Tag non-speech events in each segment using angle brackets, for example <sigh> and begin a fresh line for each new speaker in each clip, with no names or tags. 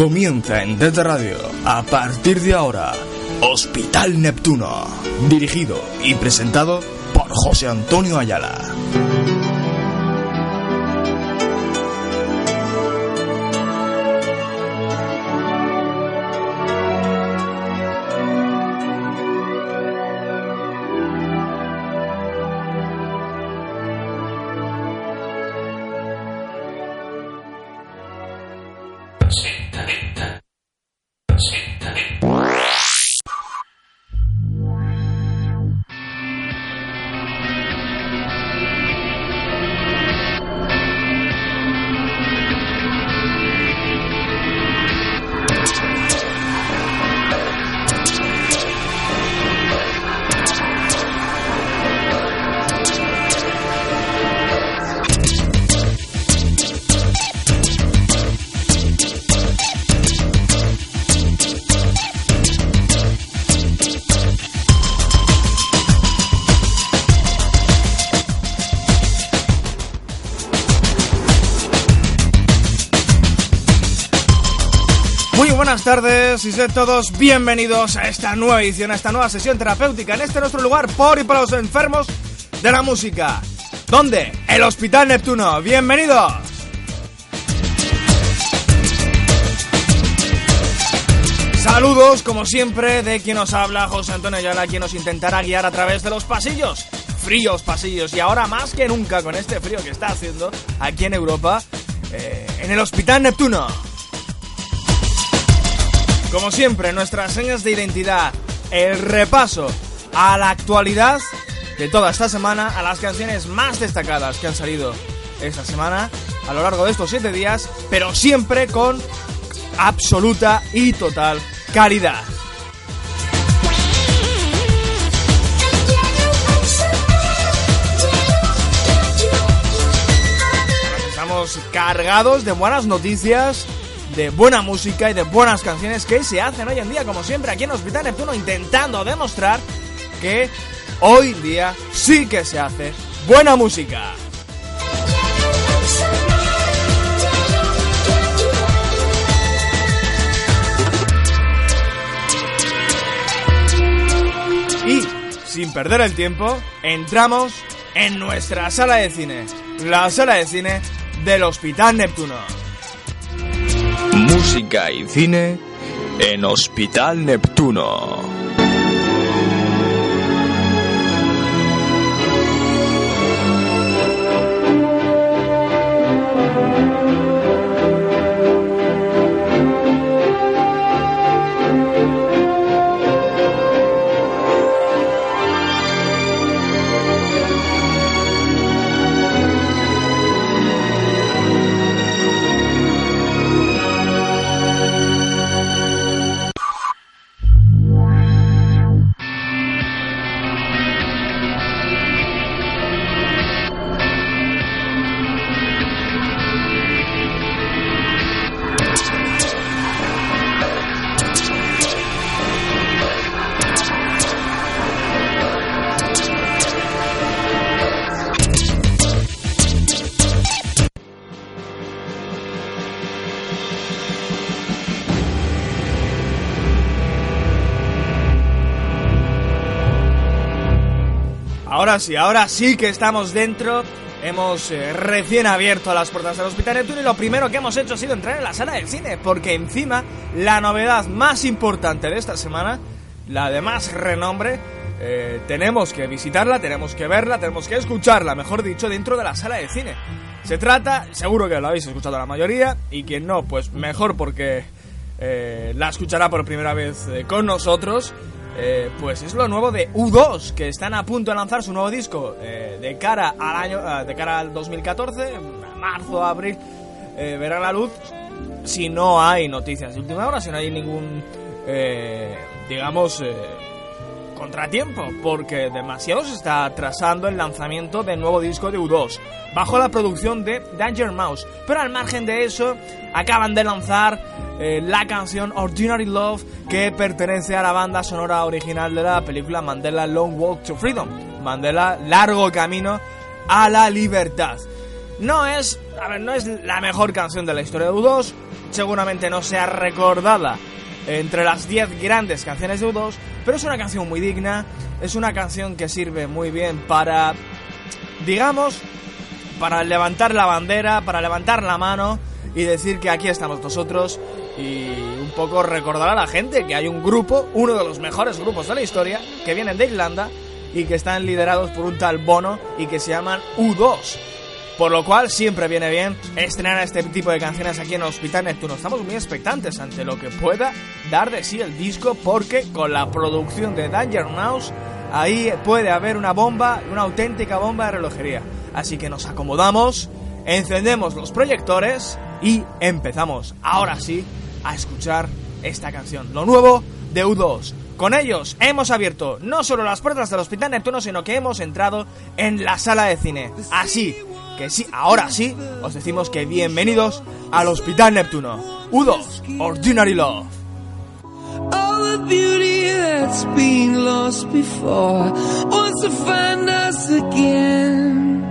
Comienza en Desde Radio, a partir de ahora, Hospital Neptuno, dirigido y presentado por José Antonio Ayala.
Tardes y sed todos bienvenidos a esta nueva edición, a esta nueva sesión terapéutica en este nuestro lugar por y para los enfermos de la música. ¿Dónde? El Hospital Neptuno. Bienvenidos. Saludos, como siempre, de quien nos habla, José Antonio Ayala, quien nos intentará guiar a través de los pasillos. Fríos pasillos, y ahora más que nunca con este frío que está haciendo aquí en Europa, eh, en el Hospital Neptuno. Como siempre, nuestras señas de identidad, el repaso a la actualidad de toda esta semana, a las canciones más destacadas que han salido esta semana, a lo largo de estos siete días, pero siempre con absoluta y total calidad. Estamos cargados de buenas noticias, de buena música y de buenas canciones que se hacen hoy en día, como siempre, aquí en Hospital Neptuno, intentando demostrar que hoy día sí que se hace buena música. Y, sin perder el tiempo, entramos en nuestra sala de cine, la sala de cine del Hospital Neptuno.
Música y cine en Hospital Neptuno.
Ahora sí, ahora sí que estamos dentro. Hemos eh, recién abierto las puertas del Hospital Neptuno y lo primero que hemos hecho ha sido entrar en la sala del cine, porque encima la novedad más importante de esta semana, la de más renombre, eh, tenemos que visitarla, tenemos que verla, tenemos que escucharla, mejor dicho, dentro de la sala de cine. Se trata, seguro que lo habéis escuchado la mayoría, y quien no, pues mejor porque eh, la escuchará por primera vez con nosotros. Eh, pues es lo nuevo de U2, que están a punto de lanzar su nuevo disco eh, de cara al año, eh, de cara al 2014, en marzo, abril, eh, verán la luz. Si no hay noticias de última hora, si no hay ningún, eh, digamos, contratiempo, porque demasiado se está atrasando el lanzamiento del nuevo disco de U2, bajo la producción de Danger Mouse. Pero al margen de eso, acaban de lanzar eh, la canción Ordinary Love, que pertenece a la banda sonora original de la película Mandela Long Walk to Freedom. Mandela, largo camino a la libertad. No es, a ver, no es la mejor canción de la historia de U2, seguramente no sea recordada entre las 10 grandes canciones de U2, pero es una canción muy digna, es una canción que sirve muy bien para, digamos, para levantar la bandera, para levantar la mano y decir que aquí estamos nosotros y un poco recordar a la gente que hay un grupo, uno de los mejores grupos de la historia, que vienen de Irlanda y que están liderados por un tal Bono y que se llaman U2. Por lo cual siempre viene bien estrenar este tipo de canciones aquí en Hospital Neptuno. Estamos muy expectantes ante lo que pueda dar de sí el disco porque con la producción de Danger Mouse ahí puede haber una bomba, una auténtica bomba de relojería. Así que nos acomodamos, encendemos los proyectores y empezamos, ahora sí, a escuchar esta canción. Lo nuevo de U2. Con ellos hemos abierto no solo las puertas del Hospital Neptuno, sino que hemos entrado en la sala de cine. Así que sí, ahora sí, os decimos que bienvenidos al Hospital Neptuno. U2, Ordinary Love.
All the beauty that's been lost before wants to find us again.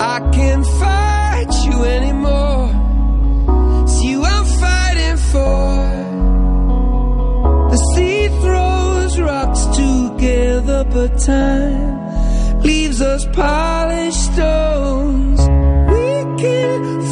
I can't fight you anymore. It's you I'm fighting for. The sea throws rocks together, but time leaves us polished stones. We can't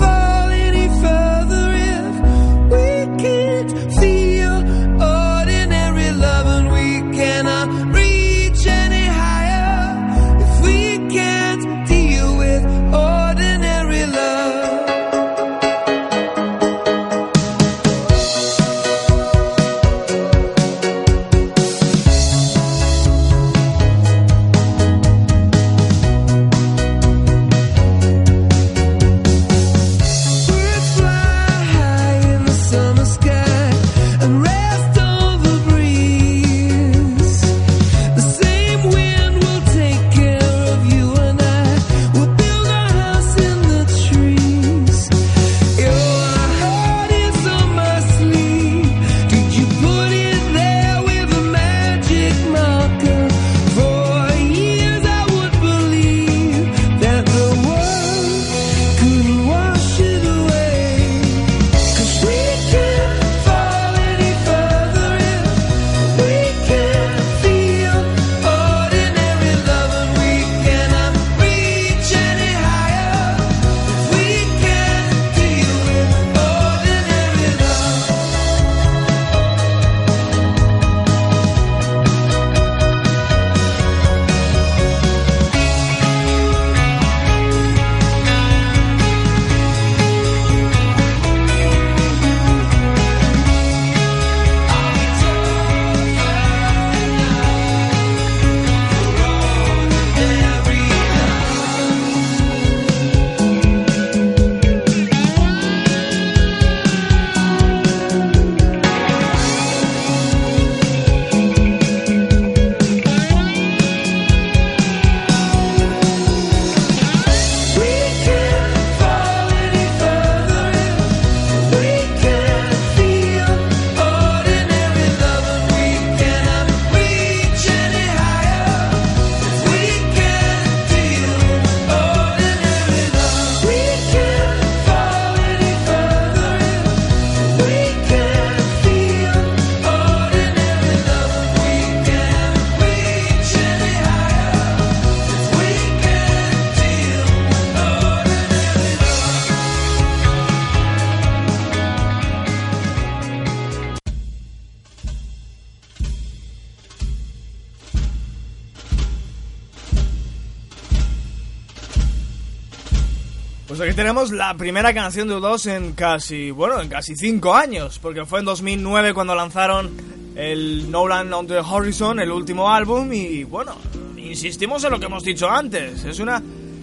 la primera canción de U2 en casi, bueno, en casi 5 años, porque fue en 2009 cuando lanzaron el No Land on the Horizon, el último álbum, y bueno, insistimos en lo que hemos dicho antes, es una,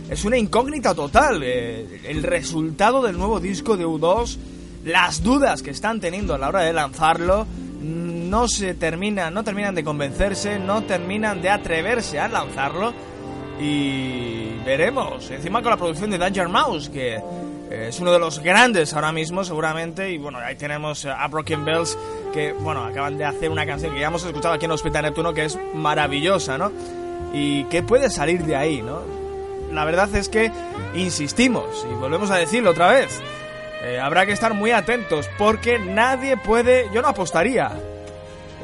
es una incógnita total, eh, el resultado del nuevo disco de U2, las dudas que están teniendo a la hora de lanzarlo, no se terminan, no terminan de convencerse, no terminan de atreverse a lanzarlo, y veremos. Encima con la producción de Danger Mouse, que eh, es uno de los grandes ahora mismo, seguramente. Y bueno, ahí tenemos a Broken Bells, que bueno, acaban de hacer una canción que ya hemos escuchado aquí en Hospital Neptuno, que es maravillosa, ¿no? Y que puede salir de ahí, ¿no? La verdad es que insistimos, y volvemos a decirlo otra vez. eh, habrá que estar muy atentos porque nadie puede, yo no apostaría.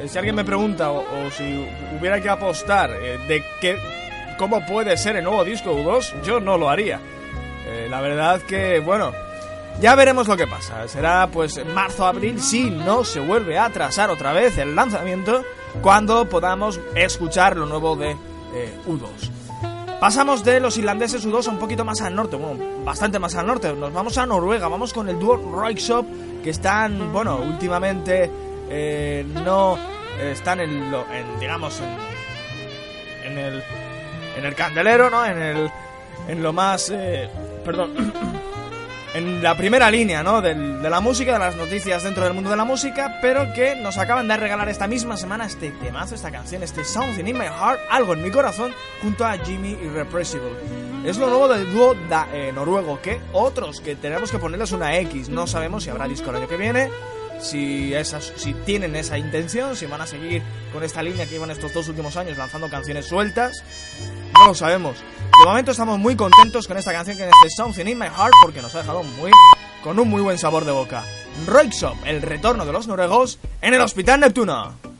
Eh, si alguien me pregunta o, o si hubiera que apostar eh, de qué, cómo puede ser el nuevo disco U2, yo no lo haría. Eh, la verdad que, bueno, ya veremos lo que pasa. Será pues marzo-abril si no se vuelve a atrasar otra vez el lanzamiento cuando podamos escuchar lo nuevo de eh, U2. Pasamos de los irlandeses U2 a un poquito más al norte, bueno, bastante más al norte. Nos vamos a Noruega, vamos con el dúo Roykshop, que están, bueno, últimamente eh, no están en, lo, digamos, en el en el candelero, ¿no? En el en lo más, eh, perdón, <clears throat> en la primera línea, ¿no? Del- de la música, de las noticias dentro del mundo de la música, pero que nos acaban de regalar esta misma semana este temazo, esta canción, este Something in My Heart, algo en mi corazón, junto a Jimmy Irrepressible. Es lo nuevo del dúo da- eh, noruego, que otros que tenemos que ponerles una X, no sabemos si habrá disco el año que viene, si, esas, si tienen esa intención, si van a seguir con esta línea que llevan estos dos últimos años lanzando canciones sueltas, no lo sabemos. De momento estamos muy contentos con esta canción que es Something in My Heart porque nos ha dejado muy con un muy buen sabor de boca. Roykshop, el retorno de los noruegos en el Hospital Neptuno.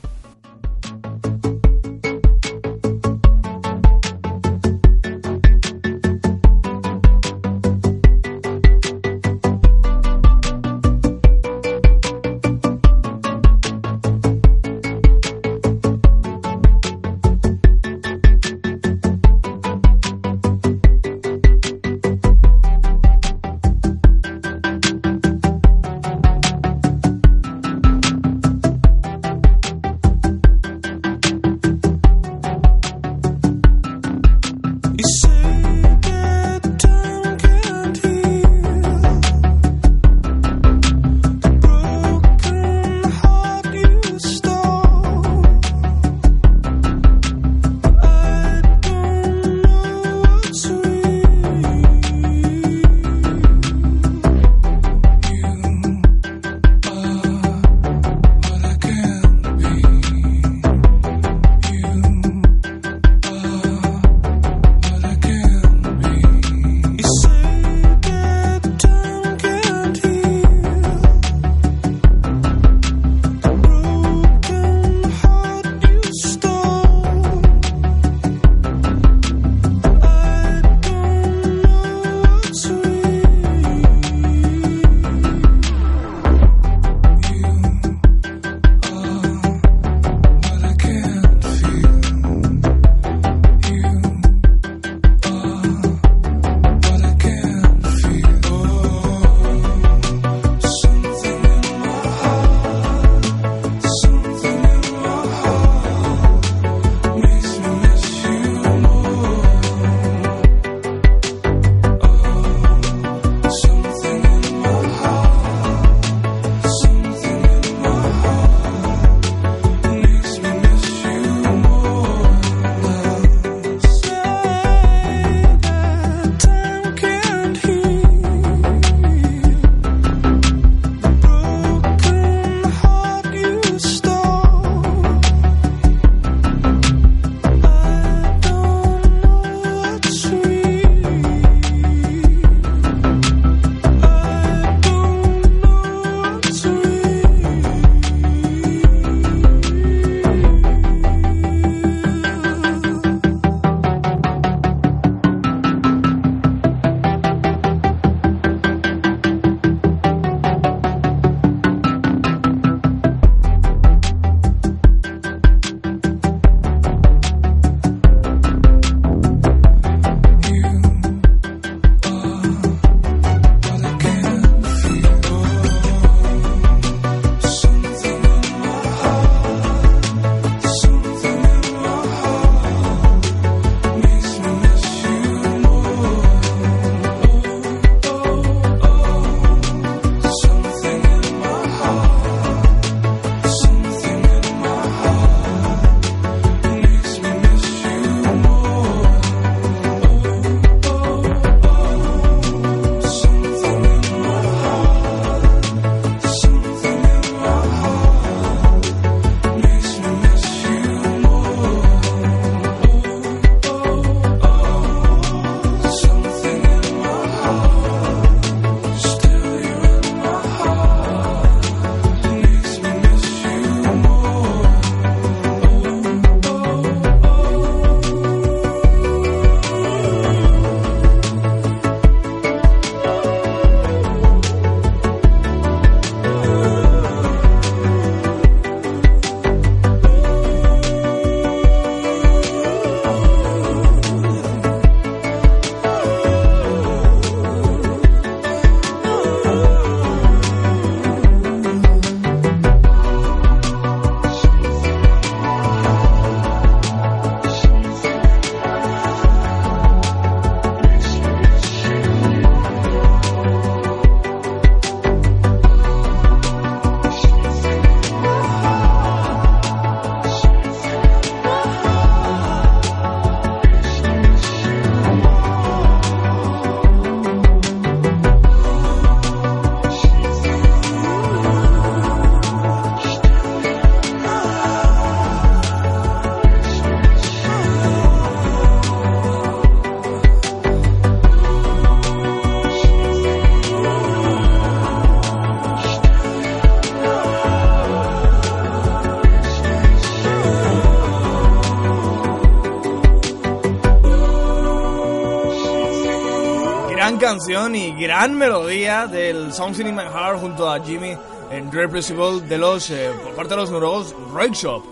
Canción y gran melodía del Something in My Heart junto a Jimmy en Repressible de los, eh, por parte de los noruegos Shop.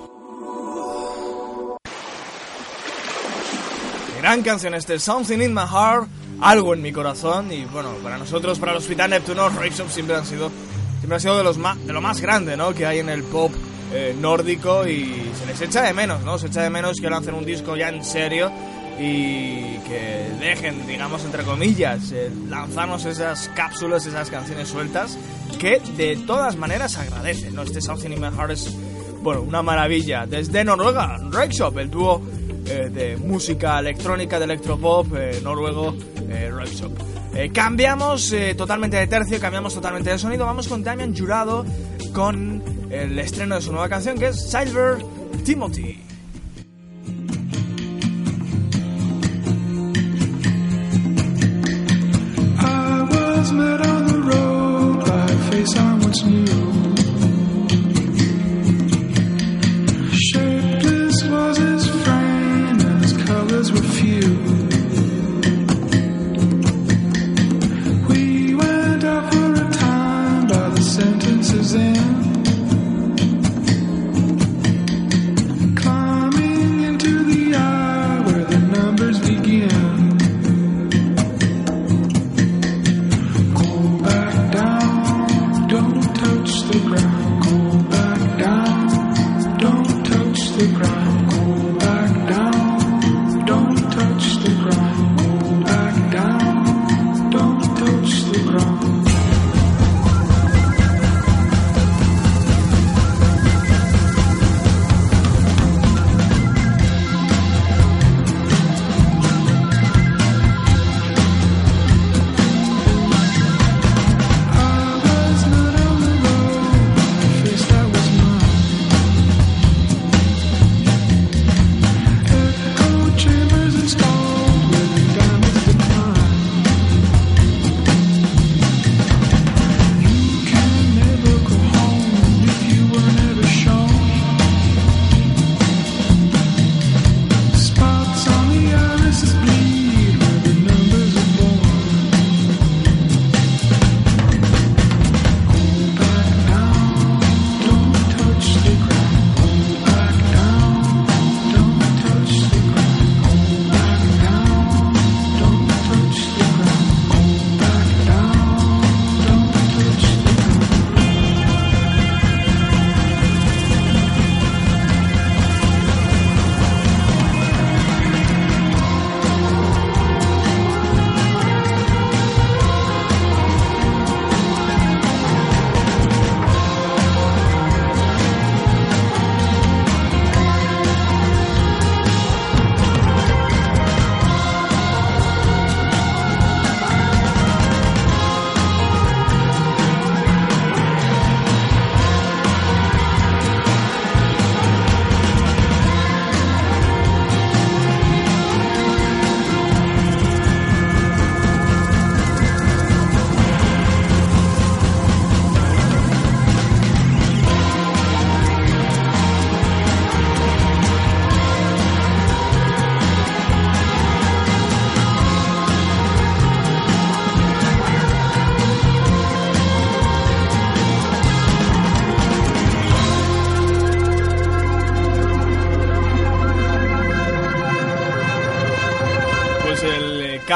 Gran canción este, Something in My Heart, algo en mi corazón y bueno, para nosotros, para el Hospital Neptuno, Rake Shop siempre han sido, siempre han sido de, los más, de lo más grande ¿no? que hay en el pop eh, nórdico y se les echa de menos, ¿no? Se echa de menos que lancen un disco ya en serio y dejen, digamos, entre comillas, eh, lanzarnos esas cápsulas, esas canciones sueltas que de todas maneras agradecen, ¿no? Este Something in My Heart es, bueno, una maravilla. Desde Noruega, Shop, el dúo eh, de música electrónica, de electropop eh, noruego, eh, Shop. Eh, cambiamos totalmente de tercio, cambiamos totalmente de sonido, vamos con Damian Jurado con el estreno de su nueva canción que es Silver Timothy.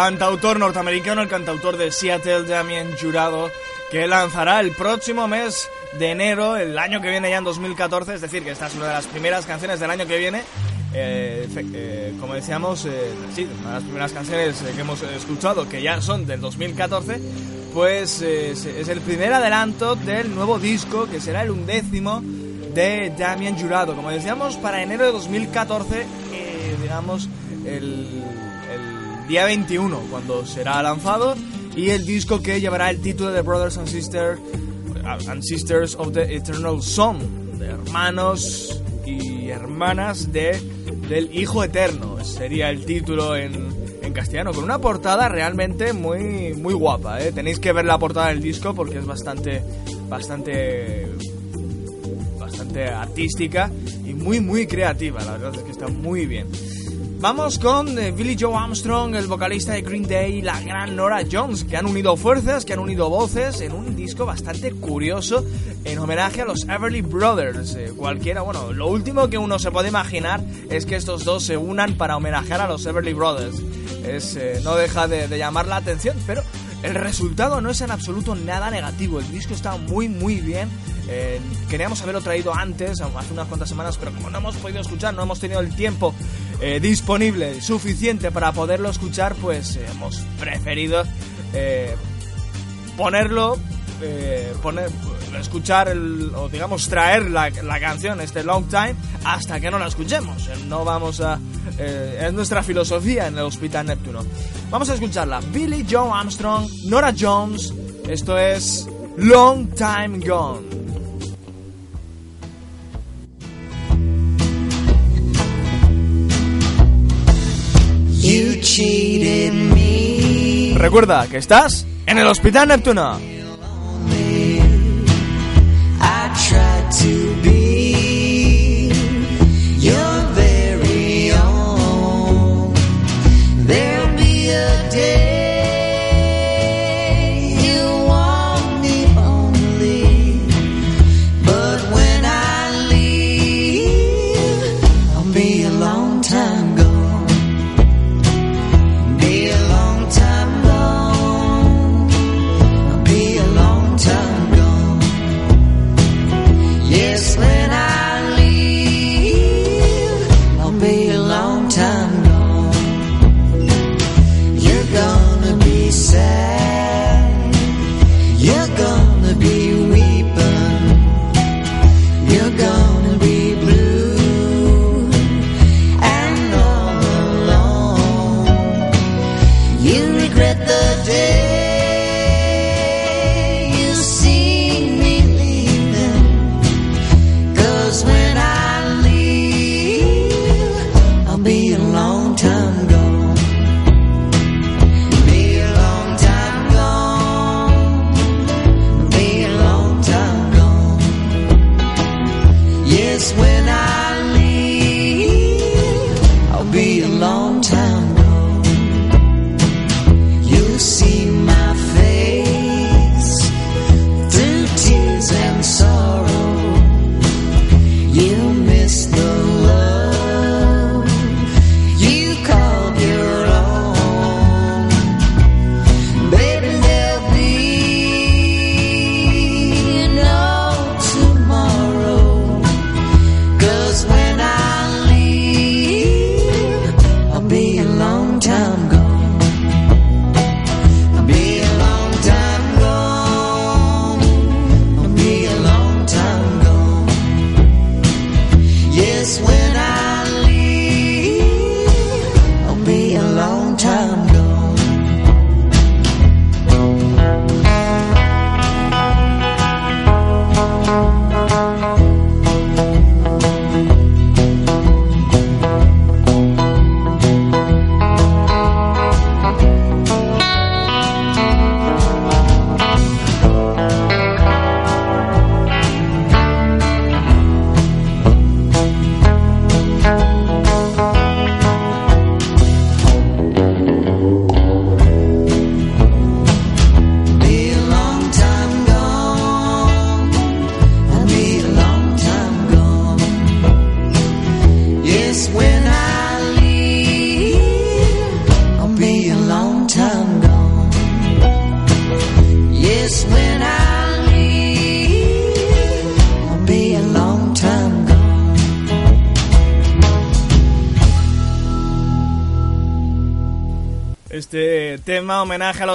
Cantautor norteamericano, el cantautor de Seattle, Damien Jurado, que lanzará el próximo mes de enero, el año que viene ya en 2014, es decir, que esta es una de las primeras canciones del año que viene. eh, eh, como decíamos, eh, sí, una de las primeras canciones eh, que hemos escuchado, que ya son del 2014, pues eh, es, el primer adelanto del nuevo disco, que será el undécimo de Damien Jurado. Como decíamos, para enero de 2014, eh, digamos, el día 21, cuando será lanzado, y el disco que llevará el título de Brothers and Sisters, and Sisters of the Eternal Song, de hermanos y hermanas de, del Hijo Eterno, sería el título en, en castellano, con una portada realmente muy, muy guapa, ¿eh? tenéis que ver la portada del disco porque es bastante, bastante bastante artística y muy muy creativa, la verdad es que está muy bien.
Vamos con eh, Billy Joe Armstrong, el vocalista de Green Day, y la gran Nora Jones, que han unido fuerzas, que han unido voces en un disco bastante curioso en homenaje a los Everly Brothers. Eh, cualquiera, bueno, lo último que uno se puede imaginar es que estos dos se unan para homenajear a los Everly Brothers. Eh, no deja de, llamar la atención, pero el resultado no es en absoluto nada negativo. El disco está muy, muy bien. Queríamos haberlo traído antes, hace unas cuantas semanas, pero como no hemos podido escuchar, no hemos tenido el tiempo eh, disponible suficiente para poderlo escuchar, pues eh, hemos preferido eh, ponerlo, poner, escuchar el, o digamos traer la, la canción este Long Time hasta que no la escuchemos. No vamos a, es nuestra filosofía en el Hospital Neptuno. Vamos a escucharla. Billy Joe Armstrong, Nora Jones. Esto es Long Time Gone. Recuerda que estás en el Hospital Neptuno.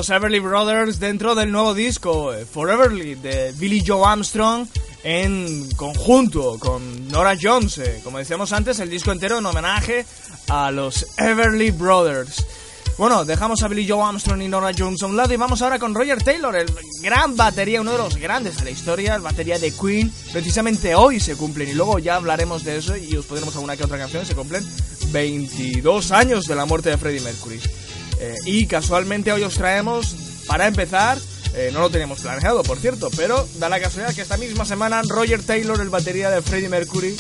Los Everly Brothers dentro del nuevo disco eh, Foreverly de Billy Joe Armstrong en conjunto con Nora Jones. eh. Como decíamos antes, el disco entero en homenaje a los Everly Brothers. Bueno, dejamos a Billy Joe Armstrong y Nora Jones a un lado y vamos ahora con Roger Taylor, el gran batería, uno de los grandes de la historia, el batería de Queen. Precisamente hoy se cumplen y luego ya hablaremos de eso y os pondremos alguna que otra canción. Se cumplen 22 años de la muerte de Freddie Mercury. Eh, y casualmente hoy os traemos, para empezar, eh, no lo teníamos planeado, por cierto, pero da la casualidad que esta misma semana Roger Taylor, el batería de Freddie Mercury,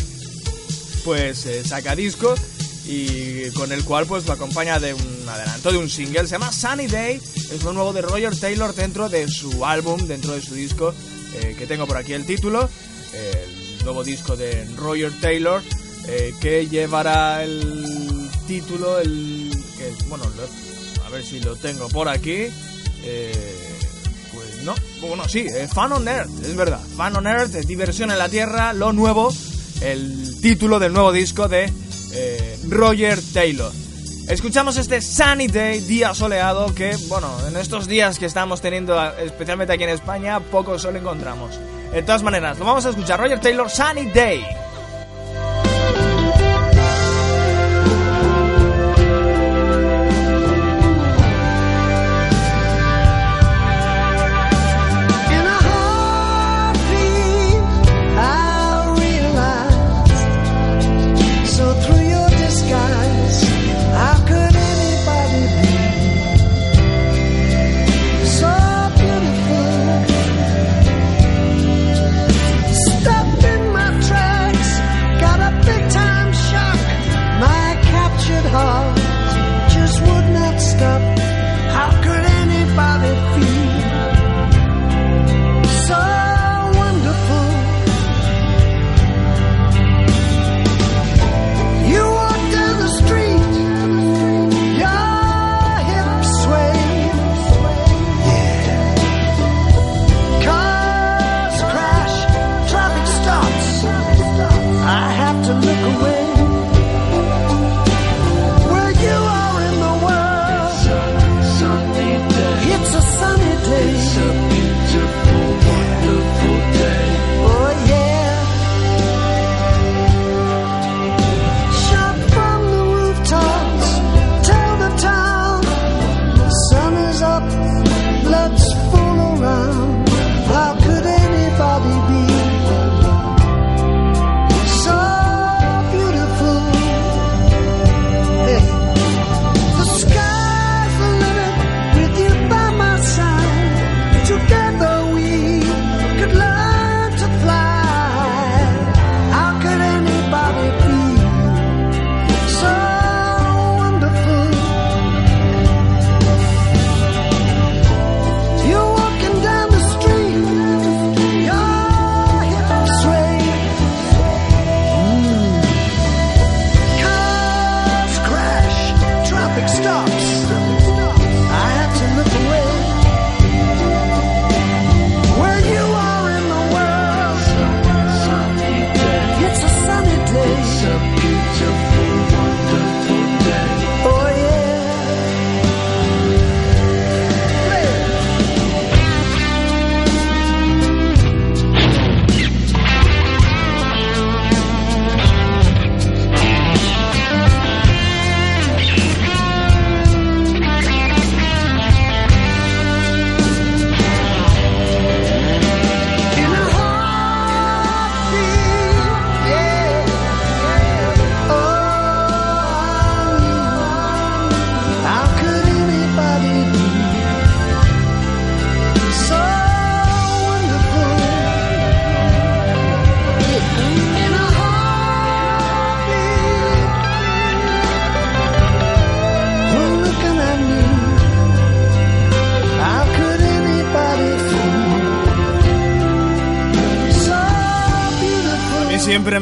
pues eh, saca disco
y con el cual pues lo acompaña de un adelanto de un single, se llama Sunny Day, es lo nuevo de Roger Taylor dentro de su álbum, dentro de su disco, que tengo por aquí el título, el nuevo disco de Roger Taylor, que llevará el título, el bueno, lo- ver si lo tengo por aquí, eh, pues no, bueno sí, eh, Fun on Earth, es verdad, Fun on Earth, eh, diversión en la Tierra, lo nuevo, el título del nuevo disco de eh, Roger Taylor. Escuchamos este Sunny Day, día soleado, que, bueno, en estos días que estamos teniendo, especialmente aquí en España, poco sol encontramos. De todas maneras, lo vamos a escuchar. Roger Taylor, Sunny Day.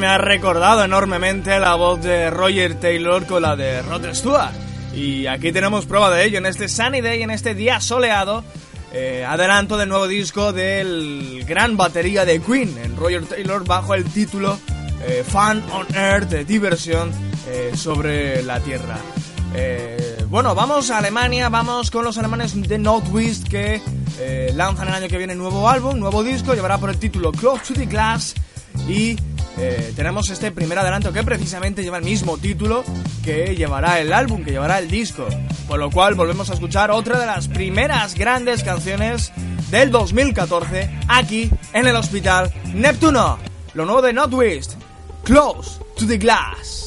Me
ha recordado enormemente la voz de Roger Taylor con la de Rod Stewart. Y aquí tenemos prueba de ello en este Sunny Day, en este día soleado. eh, adelanto del nuevo disco del gran batería de Queen, en Roger Taylor, bajo el título eh, Fun on Earth, de diversión eh, sobre la Tierra. Eh, bueno, vamos a Alemania, vamos con los alemanes de Northwest que eh, lanzan el año que viene nuevo álbum, nuevo disco, llevará por el título Close to the Glass y eh, tenemos este primer adelanto que precisamente lleva el mismo título que llevará el álbum, que llevará el disco. Por lo cual volvemos a escuchar otra de las primeras grandes canciones del 2014 aquí en el Hospital Neptuno. Lo nuevo de Northwest, Close to the Glass.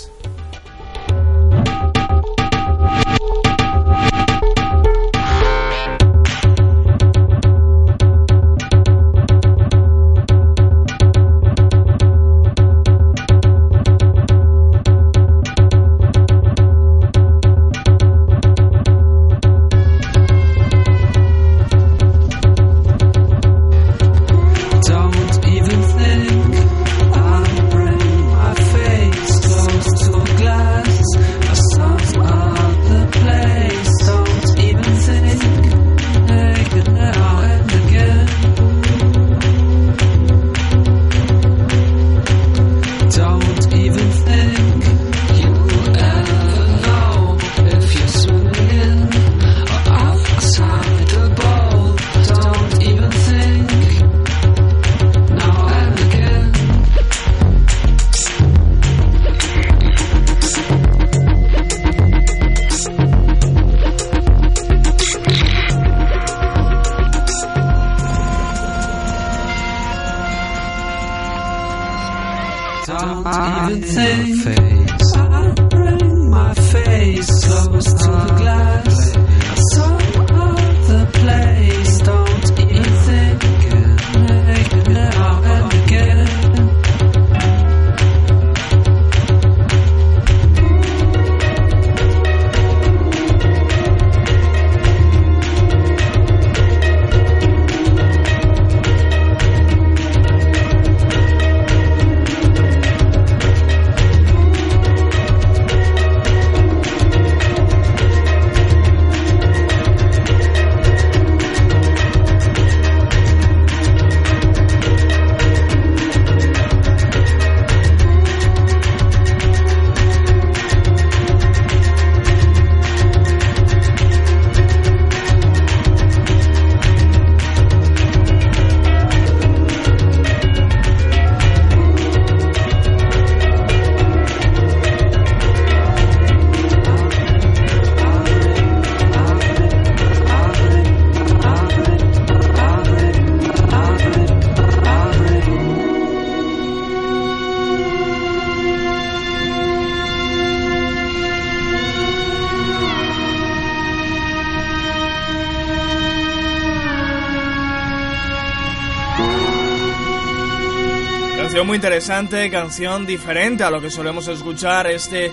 Interesante, canción diferente a lo que solemos escuchar, este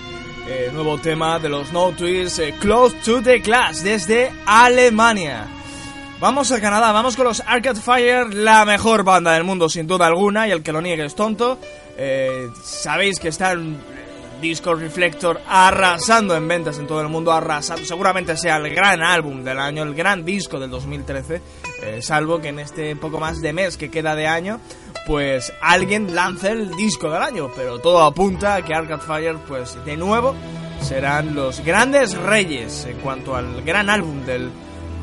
eh, nuevo tema de los No Twists, eh, Close to the Glass, desde Alemania. Vamos a Canadá, vamos con los Arcade Fire, la mejor banda del mundo sin duda alguna, y el que lo niegue es tonto. Eh, sabéis que está el disco Reflector arrasando en ventas en todo el mundo, arrasando, seguramente sea el gran álbum del año, el gran disco del 2013, eh, salvo que en este poco más de mes que queda de año, pues alguien lance el disco del año, pero todo apunta a que Arcade Fire, pues de nuevo, serán los grandes reyes en cuanto al gran álbum del,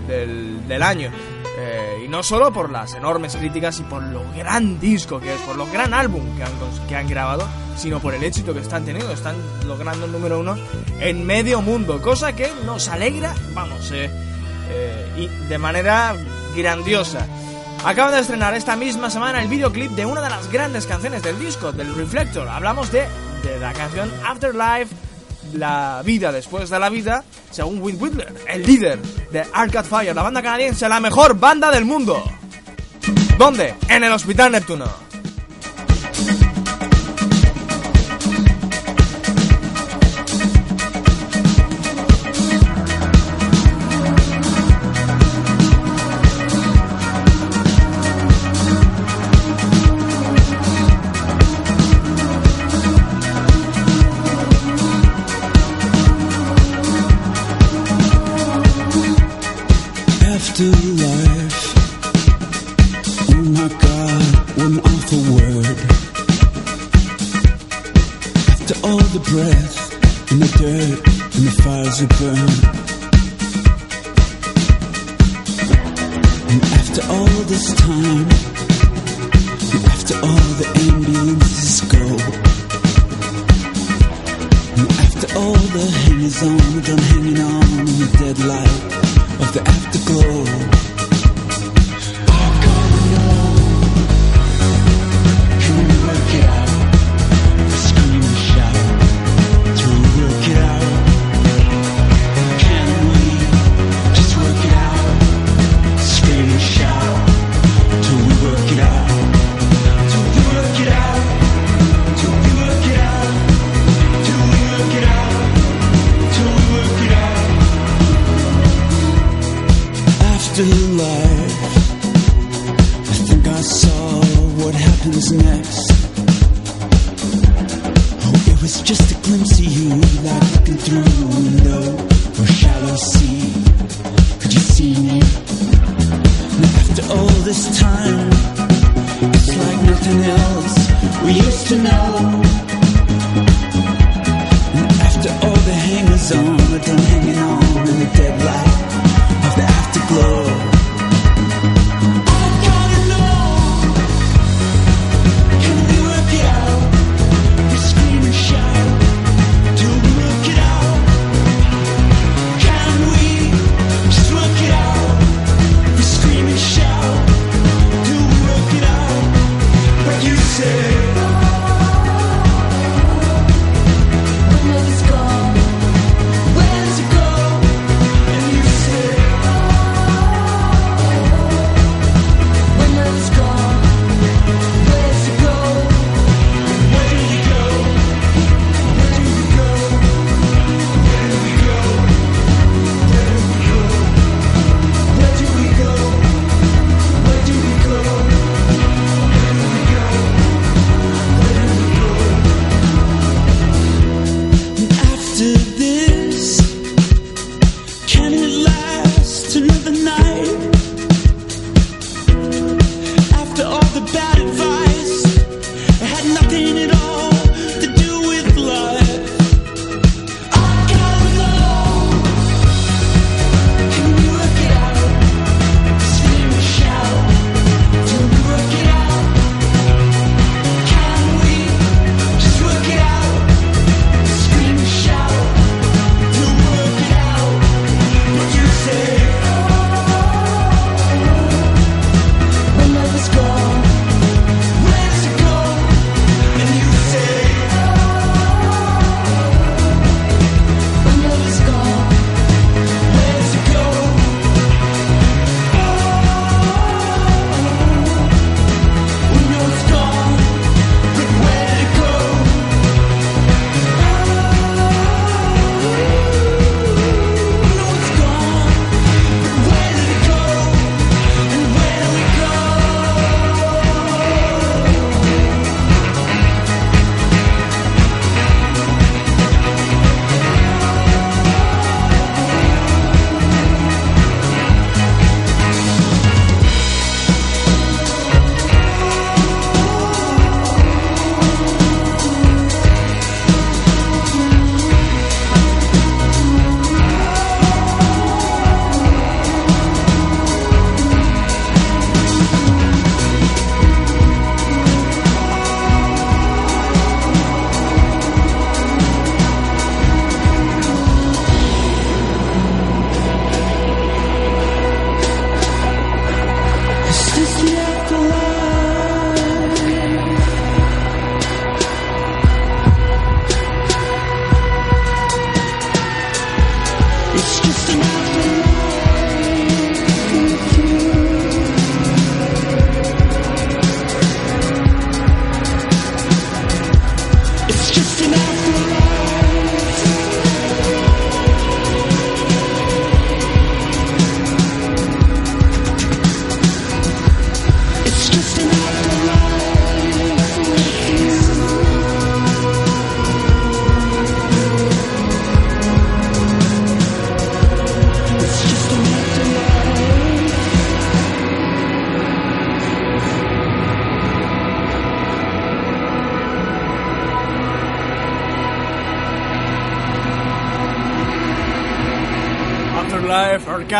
del, año. Eh, y no solo por las enormes críticas y por lo gran disco que es, por lo gran álbum que han, que han grabado, sino por el éxito que están teniendo. Están logrando el número uno en medio mundo, cosa que nos alegra, vamos, eh, eh, y de manera grandiosa. Acaban de estrenar esta misma semana el videoclip de una de las grandes canciones del disco, del Reflector. Hablamos de, de la canción Afterlife, la vida después de la vida, según Win Whitler, el líder de Arcade Fire, la banda canadiense, la mejor banda del mundo. ¿Dónde? En el Hospital Neptuno.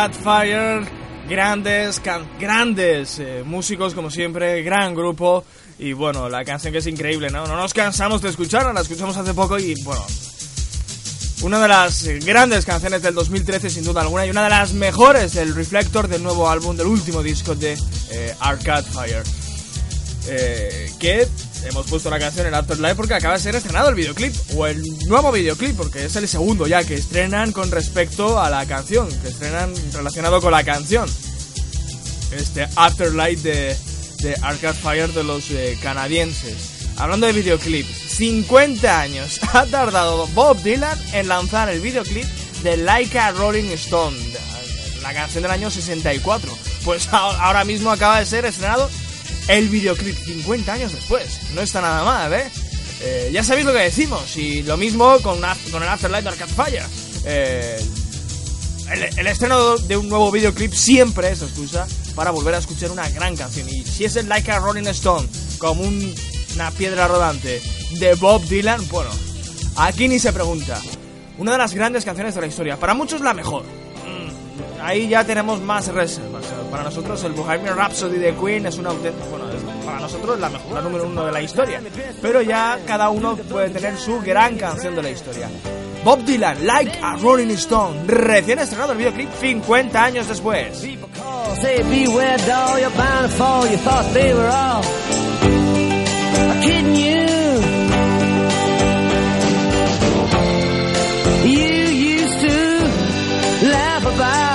Afterlife,
Arcade Fire, grandes, grandes eh, músicos como siempre, gran grupo y bueno, la canción que es increíble, ¿no? No nos cansamos de escucharla, la escuchamos hace poco y bueno, una de las grandes canciones del 2013 sin duda alguna y una de las mejores del Reflector del nuevo álbum, del último disco de eh, Arcade Fire. Eh, hemos puesto la canción en Afterlife porque acaba de ser estrenado el videoclip, o el nuevo videoclip, porque es el segundo ya que estrenan con respecto a la canción, que estrenan relacionado con la canción. Este Afterlife de, de Arcade Fire de los eh, canadienses. Hablando de videoclips, 50 años <laughs> ha tardado Bob Dylan en lanzar el videoclip de Like a Rolling Stone, la canción del año 64. Pues ahora mismo acaba de ser estrenado el videoclip 50 años después. No está nada mal, ¿eh? Eh, ya sabéis lo que decimos, y lo mismo con, el Afterlife de Arcade Fire. Eh, el, el estreno de un nuevo videoclip siempre es excusa para volver a escuchar una gran canción. Y si es el Like a Rolling Stone, como un- una piedra rodante de Bob Dylan, bueno, aquí ni se pregunta. Una de las grandes canciones de la historia, para muchos la mejor. Mm, Ahí ya tenemos más reservas. Para nosotros el Bohemian Rhapsody de Queen es una auténtica... Bueno, para nosotros la mejor, la número uno de la historia. Pero ya cada uno puede tener su gran canción de la historia. Bob Dylan, Like a Rolling Stone, recién estrenado el videoclip 50 años después.
You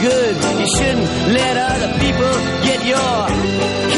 good. You shouldn't Let other people get your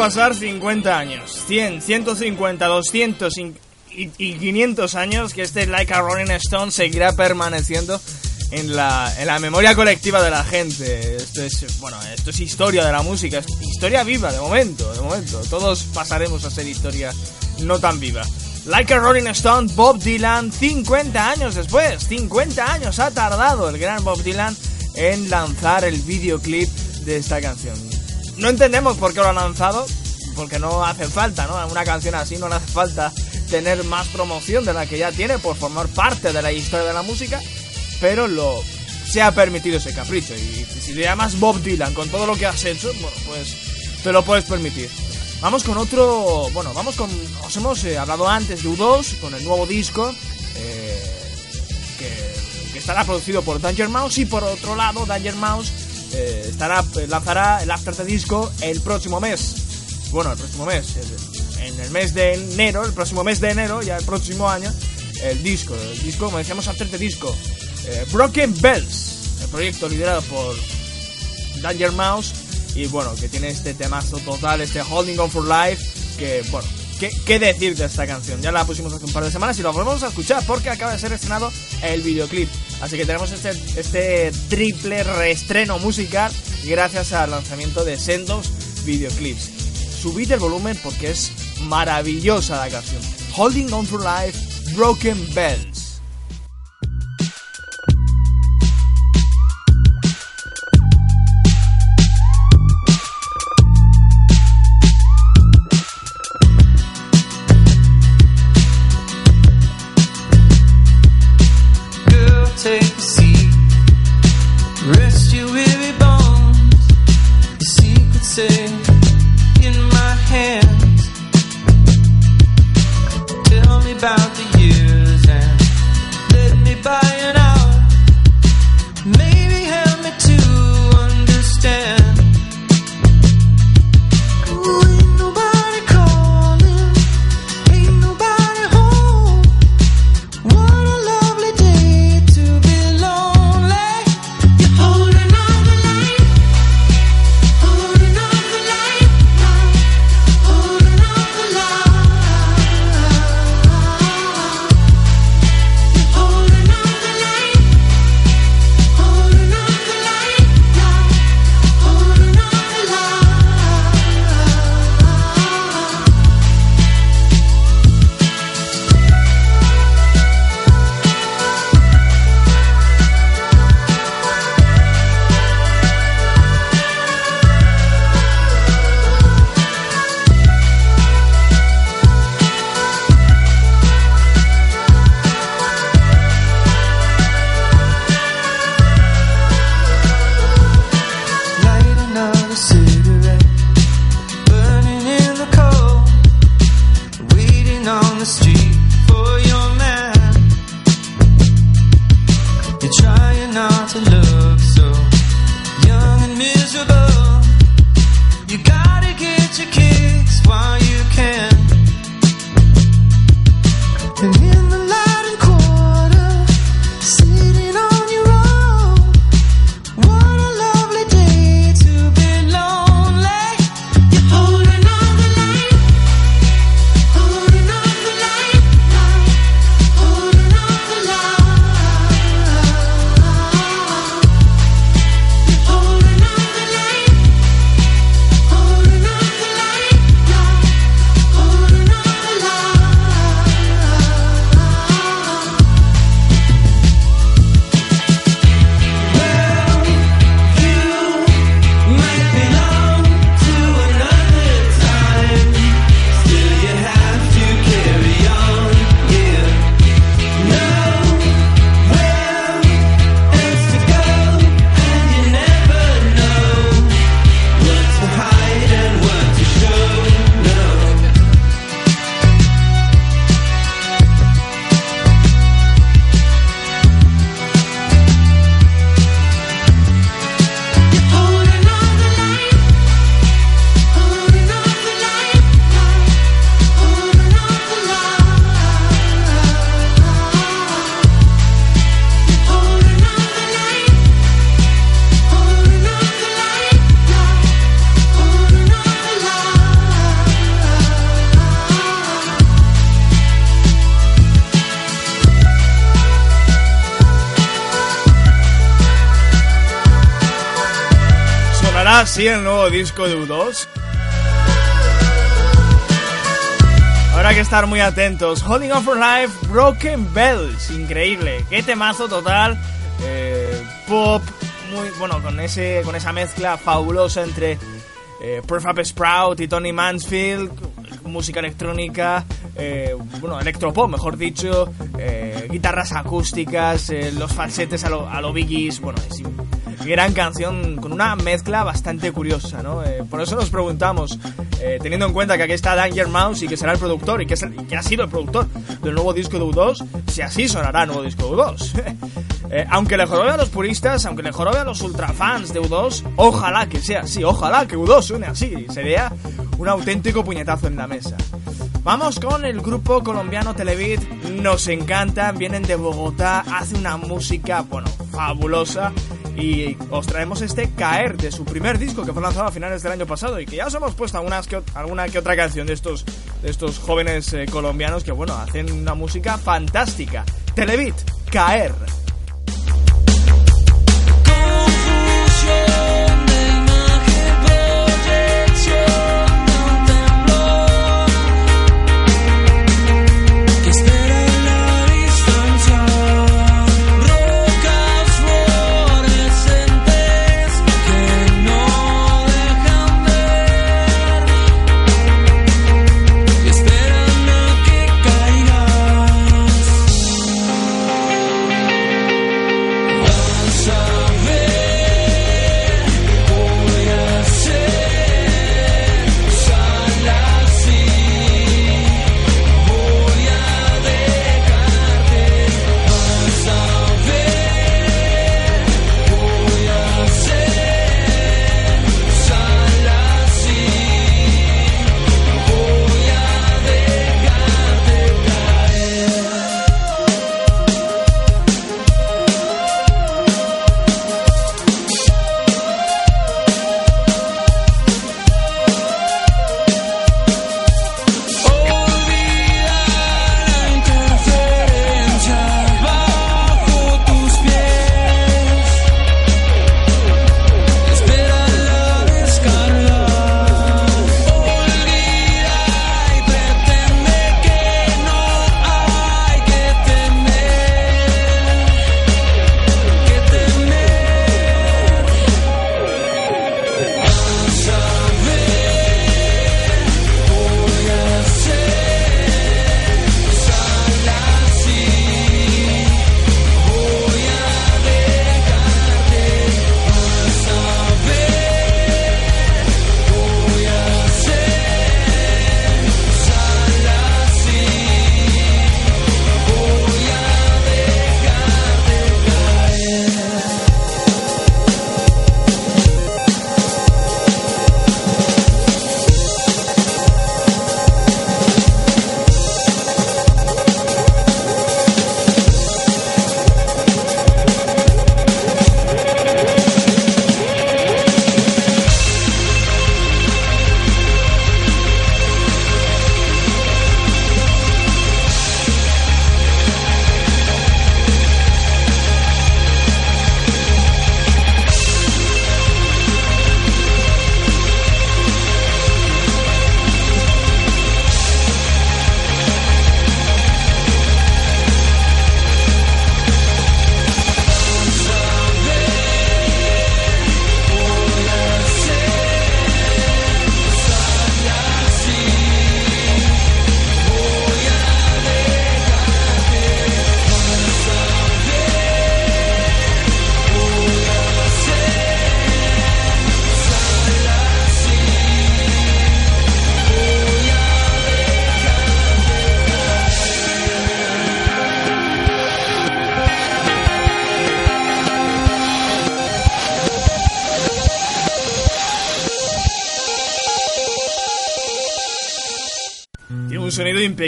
pasar 50 años, 100, 150, 200 y, y- y 500 años que este Like a Rolling Stone seguirá permaneciendo en la, en la memoria colectiva de la gente. Esto es, bueno, esto es historia de la música, es historia viva de momento, de momento. Todos pasaremos a ser historia no tan viva. Like a Rolling Stone, Bob Dylan, 50 años después, 50 años ha tardado el gran Bob Dylan en lanzar el videoclip de esta canción. No entendemos por qué lo han lanzado, porque no hace falta, ¿no? Una canción así no le hace falta tener más promoción de la que ya tiene por formar parte de la historia de la música, pero lo se ha permitido ese capricho y si te llamas Bob Dylan con todo lo que has hecho, bueno, pues te lo puedes permitir. Vamos con otro, bueno, vamos con, os hemos eh, hablado antes de U2 con el nuevo disco eh, que, que estará producido por Danger Mouse y por otro lado Danger Mouse eh, estará eh, lanzará el After the Disco el próximo mes. Bueno, el próximo mes, en el mes de enero, el próximo mes de enero, ya el próximo año, el disco, el disco, como decíamos, After the Disco, eh, Broken Bells, el proyecto liderado por Danger Mouse y bueno, que tiene este temazo total, este Holding On For Life, que bueno, ¿qué, decir de esta canción? Ya la pusimos hace un par de semanas y la volvemos a escuchar porque acaba de ser estrenado el videoclip. Así que tenemos este, este triple reestreno musical gracias al lanzamiento de Sendos videoclips. Subid el volumen porque es maravillosa la canción. Holding On For Life, Broken Bells. Disco de U2? Habrá que estar muy atentos. Holding On For Life, Broken Bells. Increíble. Qué temazo total. Eh, pop, muy bueno, con, ese, con esa mezcla fabulosa entre eh, Prefab Sprout y Tony Mansfield. Música electrónica, eh, bueno, electropop, mejor dicho, eh, guitarras acústicas, eh, los falsetes a lo, a lo Biggies, bueno, es gran canción con una mezcla bastante curiosa, ¿no? Eh, por eso nos preguntamos, eh, teniendo en cuenta que aquí está Danger Mouse y que será el productor y que, es el- y que ha sido el productor del nuevo disco de U2, si así sonará el nuevo disco de U2. <laughs> Eh, aunque le jorobe a los puristas, aunque le jorobe a los ultrafans de U2, ojalá que sea así, ojalá que U2 suene así, sería un auténtico puñetazo en la mesa. Vamos con el grupo colombiano Televid, nos encantan, vienen de Bogotá, hace una música, bueno, fabulosa y os traemos este Caer de su primer disco que fue lanzado a finales del año pasado y que ya os hemos puesto alguna que otra canción de estos, de estos jóvenes eh, colombianos que, bueno, hacen una música fantástica. Televid, Caer.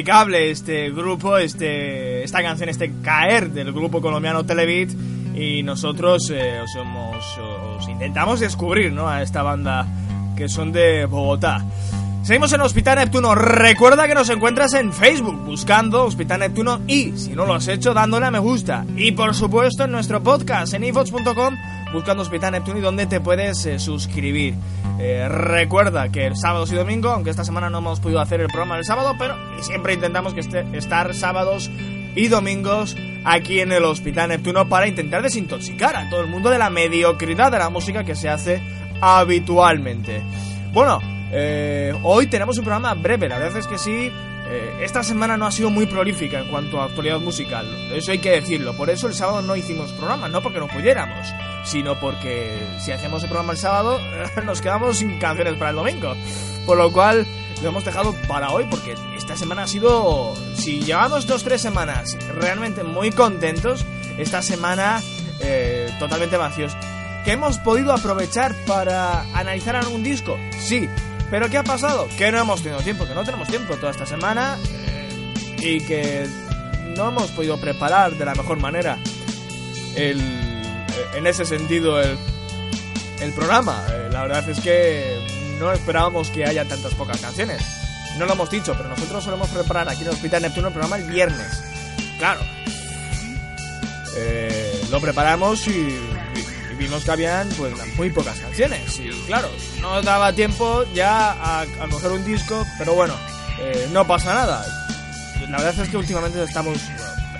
Impecable este grupo, este, esta canción, este caer del grupo colombiano Televid. Y nosotros eh, intentamos descubrir ¿no? a esta banda que son de Bogotá. Seguimos en Hospital Neptuno. Recuerda que nos encuentras en Facebook buscando Hospital Neptuno y, si no lo has hecho, dándole a me gusta. Y por supuesto en nuestro podcast en ivox.com buscando Hospital Neptuno y donde te puedes eh, suscribir. Eh, recuerda que el sábados y domingo, aunque esta semana no hemos podido hacer el programa el sábado, pero siempre intentamos que esté, estar sábados y domingos aquí en el Hospital Neptuno para intentar desintoxicar a todo el mundo de la mediocridad de la música que se hace habitualmente. Bueno, eh, hoy tenemos un programa breve, la verdad es que sí. eh, esta semana no ha sido muy prolífica en cuanto a actualidad musical, eso hay que decirlo. Por eso el sábado no hicimos programa, no porque no pudiéramos, sino porque si hacemos el programa el sábado <laughs> nos quedamos sin canciones para el domingo. Por lo cual lo hemos dejado para hoy porque esta semana ha sido... Si llevamos dos tres semanas realmente muy contentos, esta semana eh, totalmente vacíos. ¿Que hemos podido aprovechar para analizar algún disco? Sí. ¿Pero qué ha pasado? Que no hemos tenido tiempo, que no tenemos tiempo toda esta semana eh, y que no hemos podido preparar de la mejor manera el, en ese sentido el, el programa. Eh, La verdad es que no esperábamos que haya tantas pocas canciones. No lo hemos dicho, pero nosotros solemos preparar aquí en el Hospital Neptuno el programa el viernes. Claro. Eh, lo preparamos y, y vimos que habían pues muy pocas canciones. Y claro, no daba tiempo ya a, a coger un disco, pero bueno, eh, no pasa nada. La verdad es que últimamente estamos,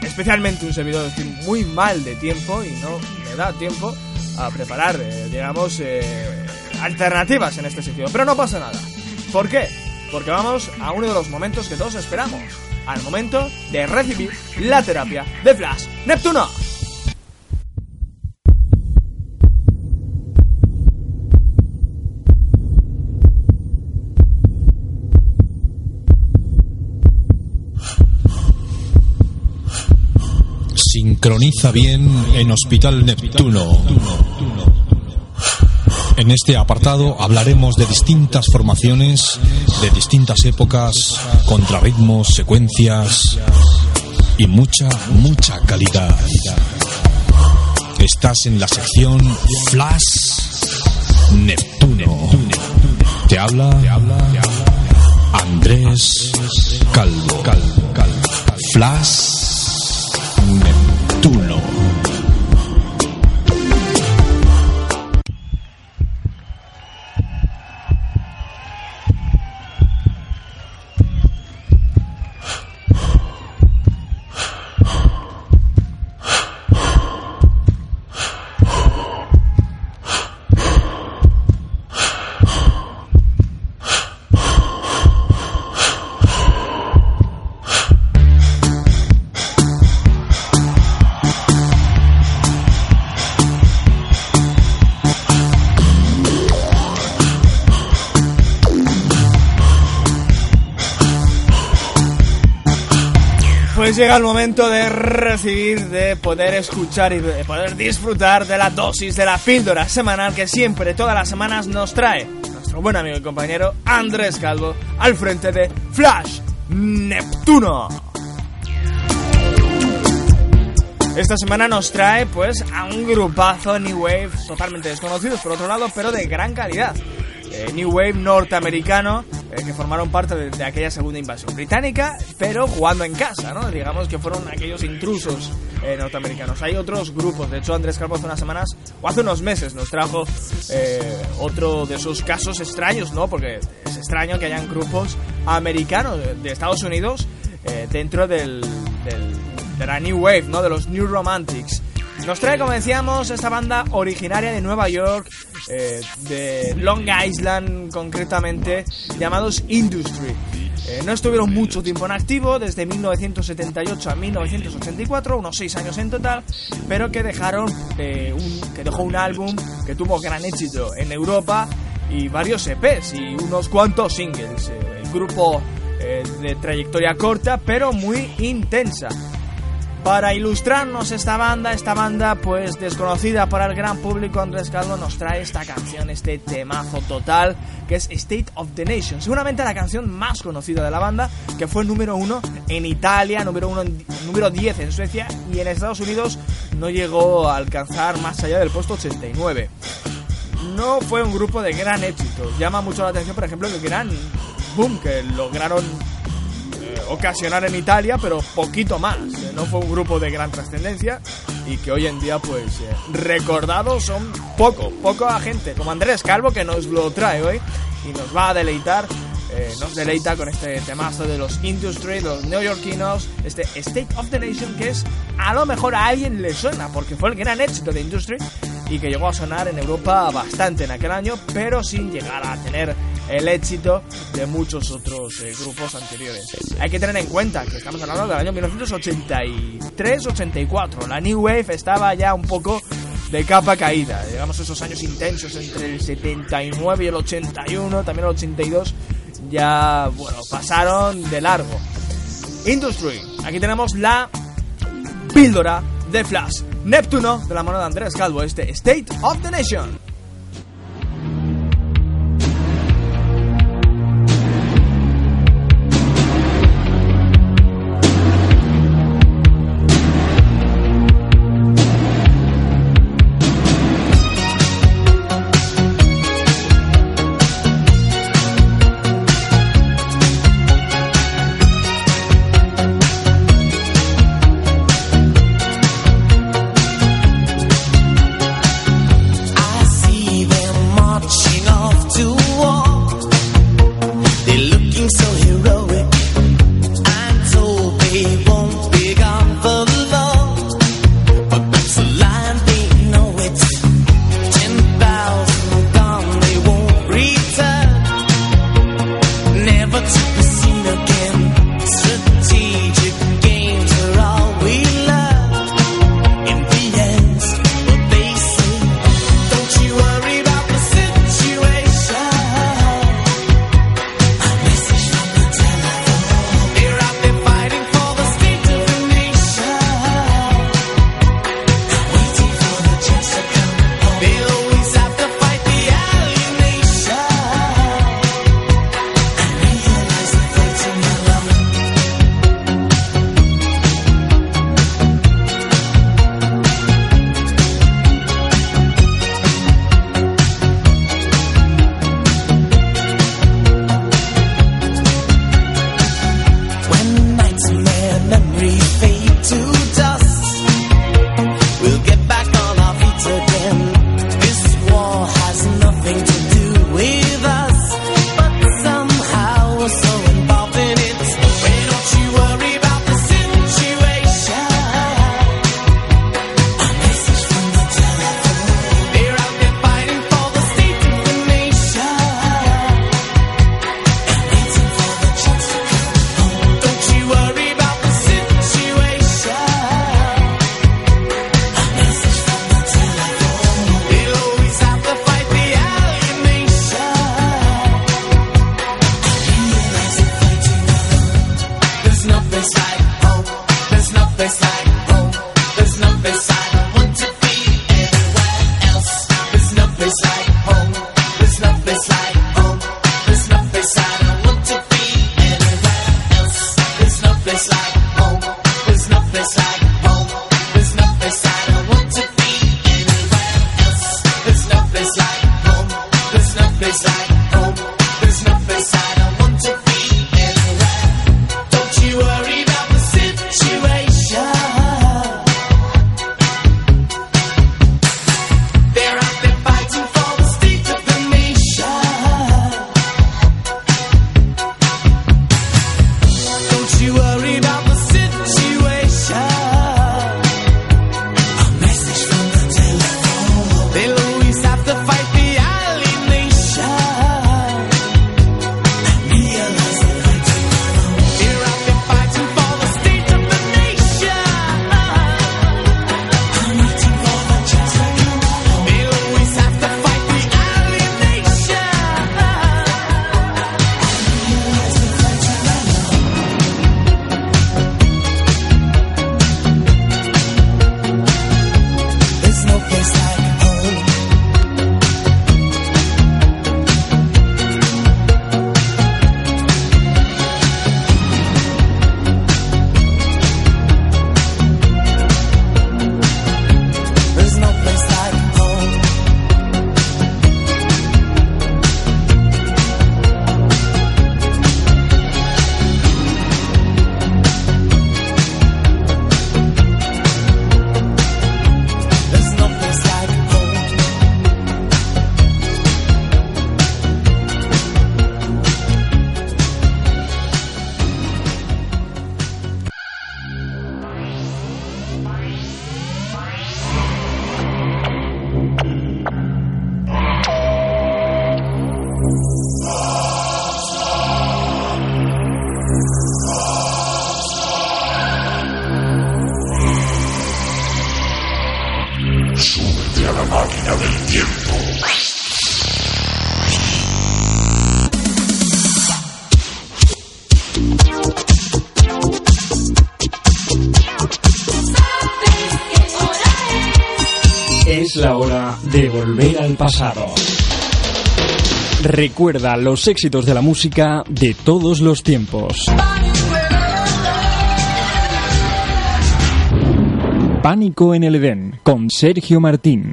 especialmente un servidor, estoy muy mal de tiempo y no me da tiempo a preparar, eh, digamos, eh, alternativas en este sentido. Pero no pasa nada. ¿Por qué? Porque vamos a uno de los momentos que todos esperamos. Al momento de recibir la terapia de Flash Neptuno.
Sincroniza bien en Hospital Neptuno. En este apartado hablaremos de distintas formaciones, de distintas épocas, contrarritmos, secuencias y mucha, mucha calidad. Estás en la sección Flash Neptuno. Te habla, Andrés Calvo. Flash
llega el momento de recibir, de poder escuchar y de poder disfrutar de la dosis de la píldora semanal que siempre, todas las semanas, nos trae nuestro buen amigo y compañero Andrés Calvo al frente de Flash Neptuno. Esta semana nos trae pues a un grupazo New Wave totalmente desconocidos por otro lado, pero de gran calidad. Eh, New Wave norteamericano eh, que formaron parte de, aquella segunda invasión británica, pero jugando en casa, ¿no? Digamos que fueron aquellos intrusos eh, norteamericanos. Hay otros grupos, de hecho Andrés Calvo hace unas semanas, o hace unos meses, nos trajo otro de esos casos extraños, ¿no? Porque es extraño que hayan grupos americanos de, Estados Unidos dentro del, del- de la New Wave, ¿no? De los New Romantics. Nos trae, como decíamos, esta banda originaria de Nueva York, eh, de Long Island concretamente, llamados Industry. Eh, no estuvieron mucho tiempo en activo, desde 1978 a 1984, unos 6 años en total, pero que dejaron eh, un, que dejó un álbum que tuvo gran éxito en Europa y varios EPs y unos cuantos singles. El grupo de trayectoria corta, pero muy intensa. Para ilustrarnos esta banda, esta banda pues desconocida para el gran público, Andrés Calvo nos trae esta canción, este temazo total, que es State of the Nation. Seguramente la canción más conocida de la banda, que fue número uno en Italia, número uno en- número 10 en Suecia y en Estados Unidos no llegó a alcanzar más allá del puesto 89 no fue un grupo de gran éxito. Llama mucho la atención, por ejemplo, el gran boom que lograron ocasionar en Italia, pero poquito más. No fue un grupo de gran trascendencia.
y que hoy en día pues eh, recordados son poco, poco a gente como Andrés Calvo que nos lo trae hoy y nos va a deleitar, eh, nos deleita con este temazo de los Industry, los neoyorquinos, este State of the Nation que es a lo mejor a alguien le suena porque fue el gran éxito de Industry y que llegó a sonar en Europa bastante en aquel año, pero sin llegar a tener el éxito de muchos otros eh, grupos anteriores. Hay que tener en cuenta que estamos hablando del año 1983-84. La New Wave estaba ya un poco de capa caída. Digamos esos años intensos entre el 79 y el 81, también el 82, ya, bueno, pasaron de largo. Industry, aquí tenemos la píldora de Flash. Neptuno, de la mano de Andrés Calvo, este State of the Nation.
Recuerda los éxitos de la música de todos los tiempos. Pánico en el Edén con Sergio Martín.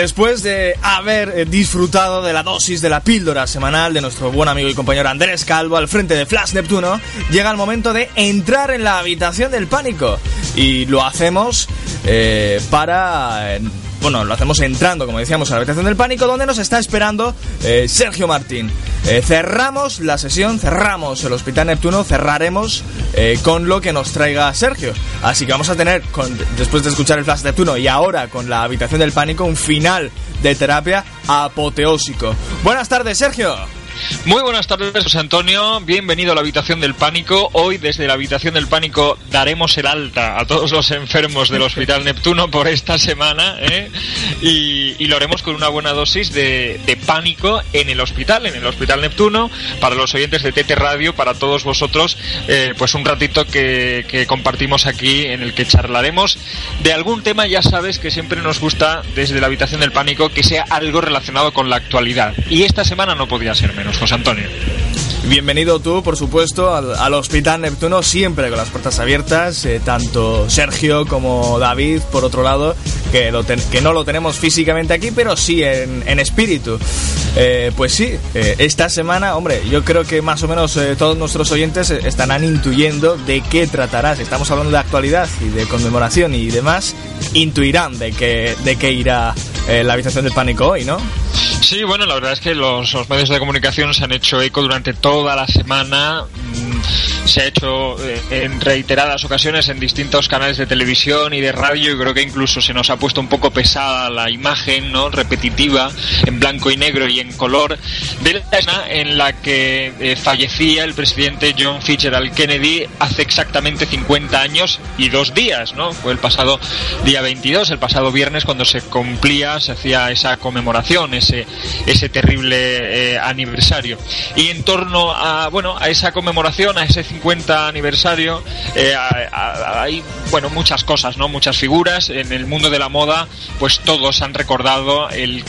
Después de haber eh, disfrutado de la dosis de la píldora semanal de nuestro buen amigo y compañero Andrés Calvo al frente de Flash Neptuno, llega el momento de entrar en la habitación del pánico. Y lo hacemos eh, para... bueno, lo hacemos entrando, como decíamos, a la habitación del pánico, donde nos está esperando eh, Sergio Martín. Eh, cerramos la sesión, cerramos el Hospital Neptuno, cerraremos eh, con lo que nos traiga Sergio. Así que vamos a tener, después de escuchar el Flash Neptuno y ahora con la habitación del pánico, un final de terapia apoteósico. Buenas tardes, Sergio.
Muy buenas tardes, José Antonio. Bienvenido a la habitación del pánico. Hoy, desde la habitación del pánico, daremos el alta a todos los enfermos del Hospital Neptuno por esta semana. ¿eh? Y, lo haremos con una buena dosis de, de pánico en el hospital, en el Hospital Neptuno, para los oyentes de TT Radio, para todos vosotros, eh, pues un ratito que, que compartimos aquí en el que charlaremos de algún tema. Ya sabes que siempre nos gusta, desde la habitación del pánico, que sea algo relacionado con la actualidad. Y esta semana no podía ser José Antonio.
Bienvenido tú, por supuesto, al, al Hospital Neptuno, siempre con las puertas abiertas, eh, tanto Sergio como David, por otro lado, que, lo ten- que no lo tenemos físicamente aquí, pero sí en, en espíritu. Eh, pues sí, eh, esta semana, hombre, yo creo que más o menos eh, todos nuestros oyentes estarán intuyendo de qué tratará. Si estamos hablando de actualidad y de conmemoración y demás, intuirán de qué, de qué irá la habitación del pánico hoy, ¿no?
Sí, bueno, la verdad es que los, los medios de comunicación se han hecho eco durante toda la semana. Mm, Se ha hecho eh, en reiteradas ocasiones en distintos canales de televisión y de radio y creo que incluso se nos ha puesto un poco pesada la imagen, ¿no? Repetitiva, en blanco y negro y en color, de la escena en la que eh, fallecía el presidente John Fitzgerald Kennedy hace exactamente 50 años y dos días, ¿no? Fue el pasado día 22, el pasado viernes, cuando se cumplía, se hacía esa conmemoración, ese, ese terrible eh, aniversario. Y en torno a, bueno, a esa conmemoración, a ese 50 aniversario, eh, hay, bueno, muchas cosas, ¿no? Muchas figuras. En el mundo de la moda, pues todos han recordado el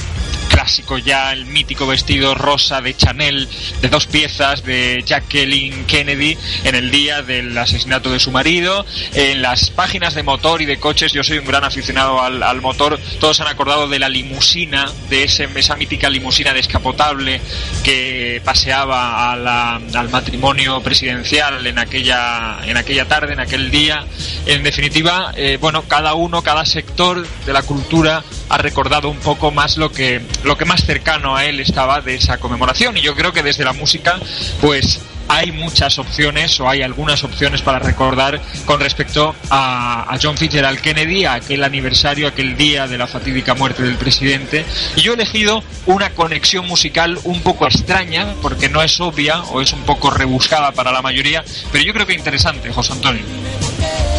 clásico ya, el mítico vestido rosa de Chanel de dos piezas de Jacqueline Kennedy en el día del asesinato de su marido. En las páginas de motor y de coches, yo soy un gran aficionado al, motor, todos han acordado de la limusina, de ese, esa mítica limusina descapotable que paseaba al matrimonio presidencial en aquella, en aquella tarde, en aquel día. En definitiva, eh, bueno, cada uno, cada sector de la cultura ha recordado un poco más lo que, lo que más cercano a él estaba de esa conmemoración. Y yo creo que desde la música, pues hay muchas opciones o hay algunas opciones para recordar con respecto a, a John Fitzgerald Kennedy, aquel aniversario, aquel día de la fatídica muerte del presidente. Y yo he elegido una conexión musical un poco extraña, porque no es obvia o es un poco rebuscada para la mayoría, pero yo creo que interesante, José Antonio.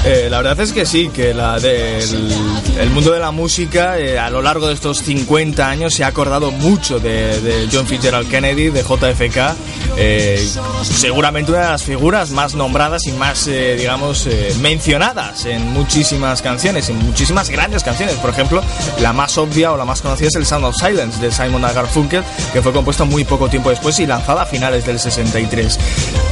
Eh, la verdad es que sí, que la el mundo de la música eh, a lo largo de estos 50 años se ha acordado mucho de, de John Fitzgerald Kennedy, de JFK, eh, seguramente una de las figuras más nombradas y más, eh, digamos, eh, mencionadas en muchísimas canciones, en muchísimas grandes canciones. Por ejemplo, la más obvia o la más conocida es el Sound of Silence de Simon Garfunkel, que fue compuesto muy poco tiempo después y lanzada a finales del 63.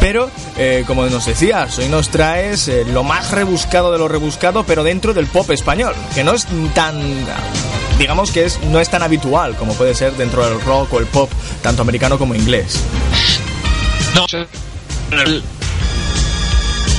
Pero, eh, como nos decías, hoy nos traes lo más rebuscado de lo rebuscado, pero dentro del pop español, que no es tan digamos que es no es tan habitual como puede ser dentro del rock o el pop tanto americano como inglés.
No,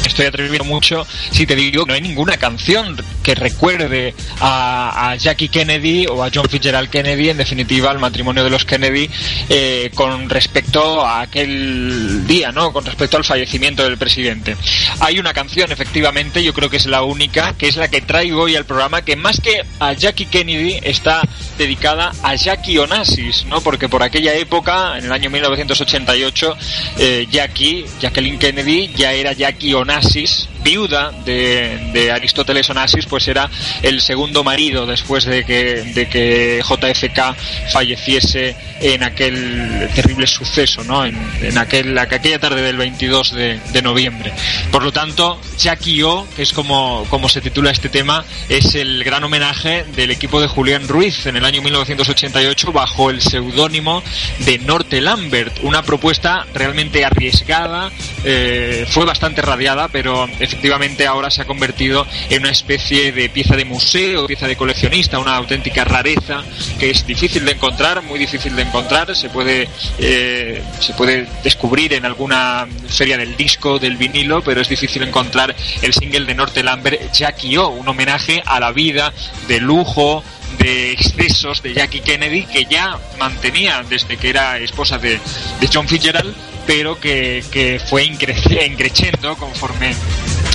estoy atreviendo mucho si te digo que no hay ninguna canción que recuerde a, Jackie Kennedy o a John Fitzgerald Kennedy, en definitiva al matrimonio de los Kennedy, eh, con respecto a aquel día, ¿no? Con respecto al fallecimiento del presidente. Hay una canción, efectivamente, yo creo que es la única, que es la que traigo hoy al programa, que más que a Jackie Kennedy está dedicada a Jackie Onassis, ¿no? Porque por aquella época, en el año 1988, eh, Jackie, Jacqueline Kennedy, ya era Jackie Onassis, viuda de, Aristóteles Onassis, pues era el segundo marido después de que, de que JFK falleciese en aquel terrible suceso, ¿no? En, en aquel, aquella tarde del 22 de, de noviembre. Por lo tanto, Jackie O, que es como, como se titula este tema, es el gran homenaje del equipo de Julián Ruiz en el año 1988 bajo el seudónimo de Norte Lambert, una propuesta realmente arriesgada, eh, fue bastante radiada, pero efectivamente ahora se ha convertido en una especie de pieza de museo, pieza de coleccionista, una auténtica rareza que es difícil de encontrar, muy difícil de encontrar, se puede, eh, se puede descubrir en alguna feria del disco, del vinilo, pero es difícil encontrar el single de Norte Lambert, Jackie O, un homenaje a la vida de lujo, de excesos de Jackie Kennedy que ya mantenía desde que era esposa de, de John Fitzgerald, pero que, que fue increciendo conforme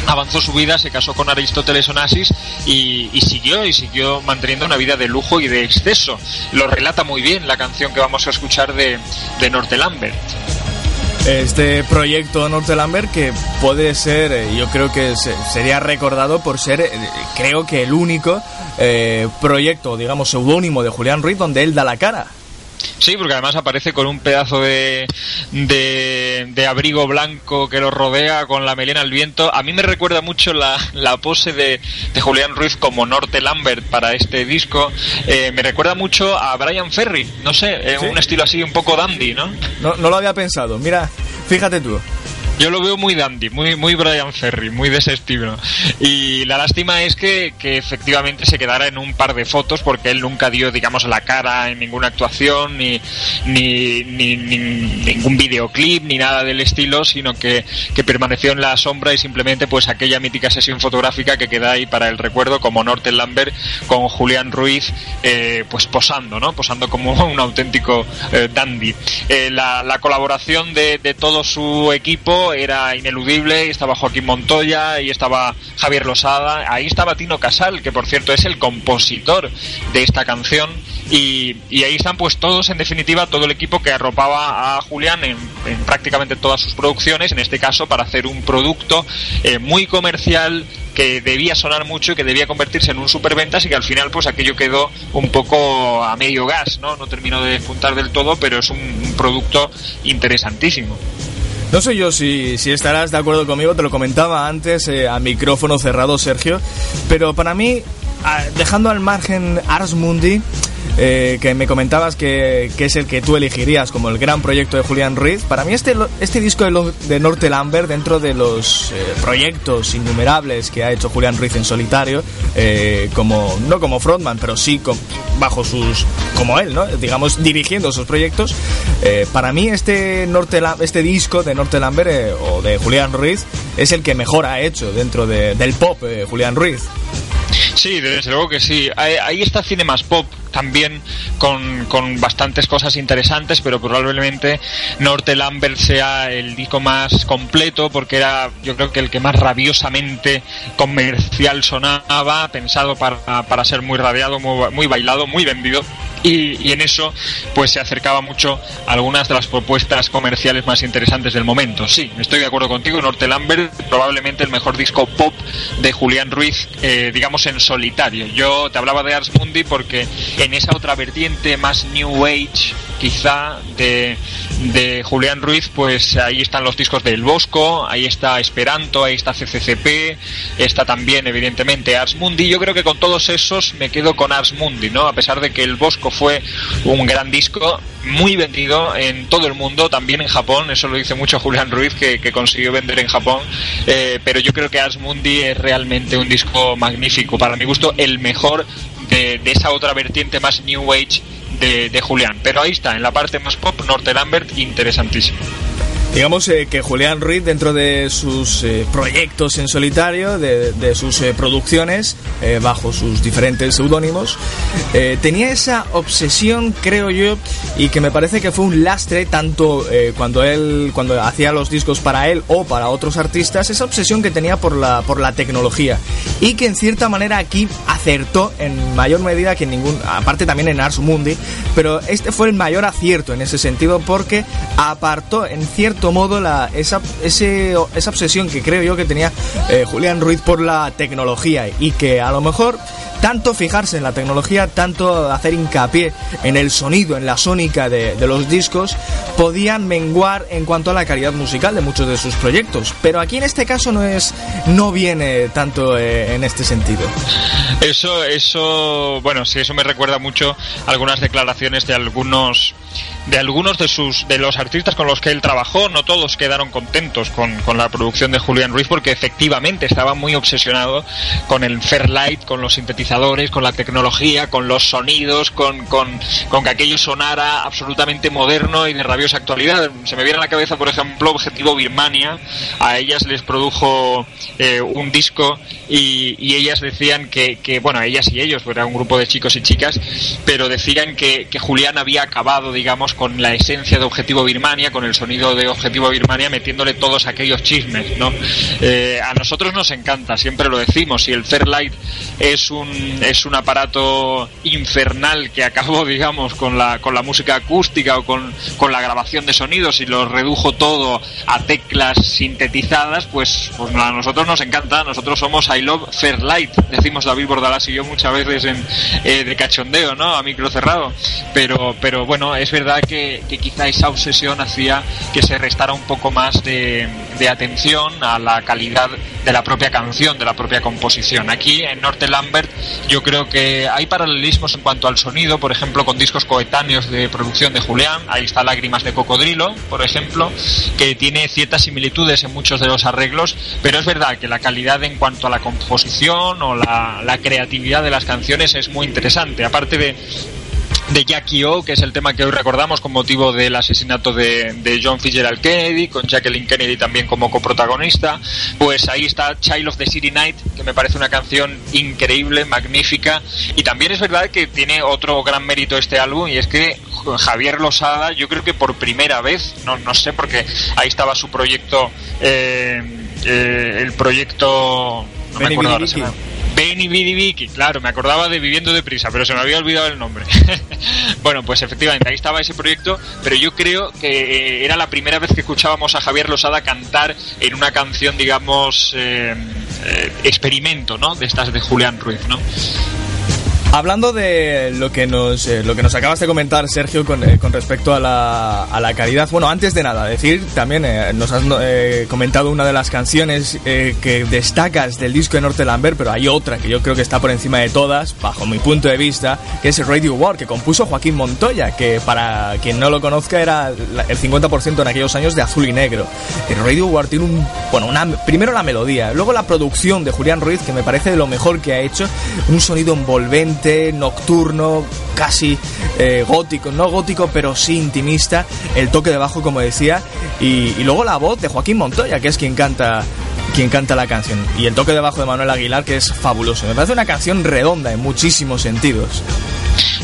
avanzó su vida, se casó con Aristóteles Onassis y, y siguió y siguió manteniendo una vida de lujo y de exceso. Lo relata muy bien la canción que vamos a escuchar de, de Norte Lambert.
Este proyecto Norte Lambert que puede ser, eh, yo creo que se- sería recordado por ser, eh, creo que el único eh, proyecto, digamos, seudónimo de Julián Ruiz donde él da la cara.
Sí, porque además aparece con un pedazo de, de, de abrigo blanco que lo rodea con la melena al viento. A mí me recuerda mucho la, la pose de, de Julián Ruiz como Norte Lambert para este disco. Eh, me recuerda mucho a Brian Ferry, no sé, eh,
¿Sí?
un estilo así un poco dandy, ¿no?
No, no lo había pensado, mira, fíjate tú.
Yo lo veo muy dandy, muy, muy Brian Ferry, muy de. Y la lástima es que, que efectivamente se quedara en un par de fotos porque él nunca dio, digamos, la cara en ninguna actuación, ni, ni, ni- ni ningún videoclip, ni nada del estilo, sino que, que permaneció en la sombra y simplemente pues aquella mítica sesión fotográfica que queda ahí para el recuerdo como Norte Lambert con Julián Ruiz eh, pues posando, ¿no? Posando como <laughs> un auténtico eh, dandy. Eh, la, la colaboración de, de todo su equipo era ineludible, estaba Joaquín Montoya y estaba Javier Losada, ahí estaba Tino Casal, que por cierto es el compositor de esta canción, y, ahí están pues todos, en definitiva, todo el equipo que arropaba a Julián en, en prácticamente todas sus producciones, en este caso para hacer un producto eh, muy comercial, que debía sonar mucho y que debía convertirse en un superventas y que al final pues aquello quedó un poco a medio gas, ¿no? No terminó de juntar del todo, pero es un producto interesantísimo.
No sé yo si, si estarás de acuerdo conmigo, te lo comentaba antes eh, a micrófono cerrado, Sergio, pero para mí, a- dejando al margen Ars Mundi, eh, que me comentabas que, que es el que tú elegirías como el gran proyecto de Julián Ruiz, para mí este, este disco de, Norte Lambert, dentro de los eh, proyectos innumerables que ha hecho Julián Ruiz en solitario, eh, como no como frontman, pero sí bajo sus como él, ¿no? Digamos dirigiendo sus proyectos. para mí este Norte este disco de Norte Lambert o de Julián Ruiz es el que mejor ha hecho dentro de- del pop Julián Ruiz.
Sí, desde luego que sí. Ahí, está Cinemas Pop también con, con bastantes cosas interesantes, pero probablemente Norte Lambert sea el disco más completo porque era yo creo que el que más rabiosamente comercial sonaba, pensado para, para ser muy radiado, muy, muy bailado, muy vendido. Y, y en eso pues se acercaba mucho a algunas de las propuestas comerciales más interesantes del momento. Sí, estoy de acuerdo contigo, Norte Lambert probablemente el mejor disco pop de Julián Ruiz, eh, digamos en solitario. Yo te hablaba de Ars Mundi porque en esa otra vertiente más New Age quizá de, de Julián Ruiz, pues ahí están los discos del Bosco, ahí está Esperanto, ahí está CCCP, está también evidentemente Ars Mundi. Yo creo que con todos esos me quedo con Ars Mundi, ¿no? A pesar de que el Bosco fue un gran disco, muy vendido en todo el mundo, también en Japón, eso lo dice mucho Julián Ruiz que, que consiguió vender en Japón, eh, pero yo creo que Ars Mundi es realmente un disco magnífico, para mi gusto el mejor de, de esa otra vertiente más New Age de, Julián. Pero ahí está, en la parte más pop, Norte Lambert, interesantísimo.
Digamos eh, que Julián Ruiz, dentro de sus eh, proyectos en solitario, de, de sus eh, producciones, eh, bajo sus diferentes seudónimos, eh, tenía esa obsesión, creo yo, y que me parece que fue un lastre tanto eh, cuando él, cuando hacía los discos para él o para otros artistas, esa obsesión que tenía por la, por la tecnología. Y que en cierta manera aquí acertó en mayor medida que en ningún, aparte también en Ars Mundi, pero este fue el mayor acierto en ese sentido porque apartó en cierto modo la, esa, ese, esa obsesión que creo yo que tenía eh, Julián Ruiz por la tecnología y que a lo mejor tanto fijarse en la tecnología, tanto hacer hincapié en el sonido, en la sónica de, de los discos, podían menguar en cuanto a la calidad musical de muchos de sus proyectos. Pero aquí en este caso no es, no viene tanto eh, en este sentido.
Eso, eso, bueno, sí, eso me recuerda mucho algunas declaraciones de algunos de algunos de sus de los artistas con los que él trabajó no todos quedaron contentos con, con la producción de Julian Ruiz porque efectivamente estaba muy obsesionado con el Fairlight con los sintetizadores con la tecnología con los sonidos con, con, con que aquello sonara absolutamente moderno y de rabiosa actualidad se me viene a la cabeza por ejemplo Objetivo Birmania a ellas les produjo eh, un disco y, ellas decían que, que bueno ellas y ellos era un grupo de chicos y chicas pero decían que, que Julián había acabado digamos con la esencia de Objetivo Birmania, con el sonido de Objetivo Birmania, metiéndole todos aquellos chismes, ¿no? Eh, a nosotros nos encanta, siempre lo decimos, y el Fairlight es un, es un aparato infernal que acabó, <laughs> digamos, con la, con la música acústica o con, con la grabación de sonidos y lo redujo todo a teclas sintetizadas, pues, pues a nosotros nos encanta, nosotros somos I Love Fairlight, decimos David Bordalás y yo muchas veces en, eh, de cachondeo, ¿no? A micro cerrado, pero, pero bueno, es verdad que, que quizá esa obsesión hacía que se restara un poco más de, de atención a la calidad de la propia canción, de la propia composición. Aquí en Norte Lambert yo creo que hay paralelismos en cuanto al sonido, por ejemplo con discos coetáneos de producción de Julián, ahí está Lágrimas de Cocodrilo, por ejemplo, que tiene ciertas similitudes en muchos de los arreglos, pero es verdad que la calidad en cuanto a la composición o la, la creatividad de las canciones es muy interesante, aparte de de Jackie O, que es el tema que hoy recordamos con motivo del asesinato de, de, John Fitzgerald Kennedy, con Jacqueline Kennedy también como coprotagonista. Pues ahí está Child of the City Night, que me parece una canción increíble, magnífica. Y también es verdad que tiene otro gran mérito este álbum, y es que Javier Losada, yo creo que por primera vez, no, no sé, porque ahí estaba su proyecto, eh, eh, el proyecto... No me acuerdo ahora, Benny Bidi Vicky, claro, me acordaba de Viviendo Deprisa, pero se me había olvidado el nombre. <laughs> bueno, pues efectivamente, ahí estaba ese proyecto, pero yo creo que eh, era la primera vez que escuchábamos a Javier Losada cantar en una canción, digamos, eh, eh, experimento, ¿no? De estas de Julián Ruiz, ¿no?
Hablando de lo que nos, eh, lo que nos acabas de comentar, Sergio, con, eh, con respecto a la, a la calidad. Bueno, antes de nada, decir también, eh, nos has eh, comentado una de las canciones eh, que destacas del disco de Norte Lambert, pero hay otra que yo creo que está por encima de todas, bajo mi punto de vista, que es Radio War, que compuso Joaquín Montoya, que para quien no lo conozca era el 50% en aquellos años de azul y negro. El Radio War tiene un, bueno, una, primero la melodía, luego la producción de Julián Ruiz, que me parece de lo mejor que ha hecho, un sonido envolvente, nocturno, casi eh, gótico, no gótico, pero sí intimista, el toque de bajo, como decía, y, y luego la voz de Joaquín Montoya, que es quien canta quien canta la canción, y el toque de bajo de Manuel Aguilar, que es fabuloso. Me parece una canción redonda en muchísimos sentidos.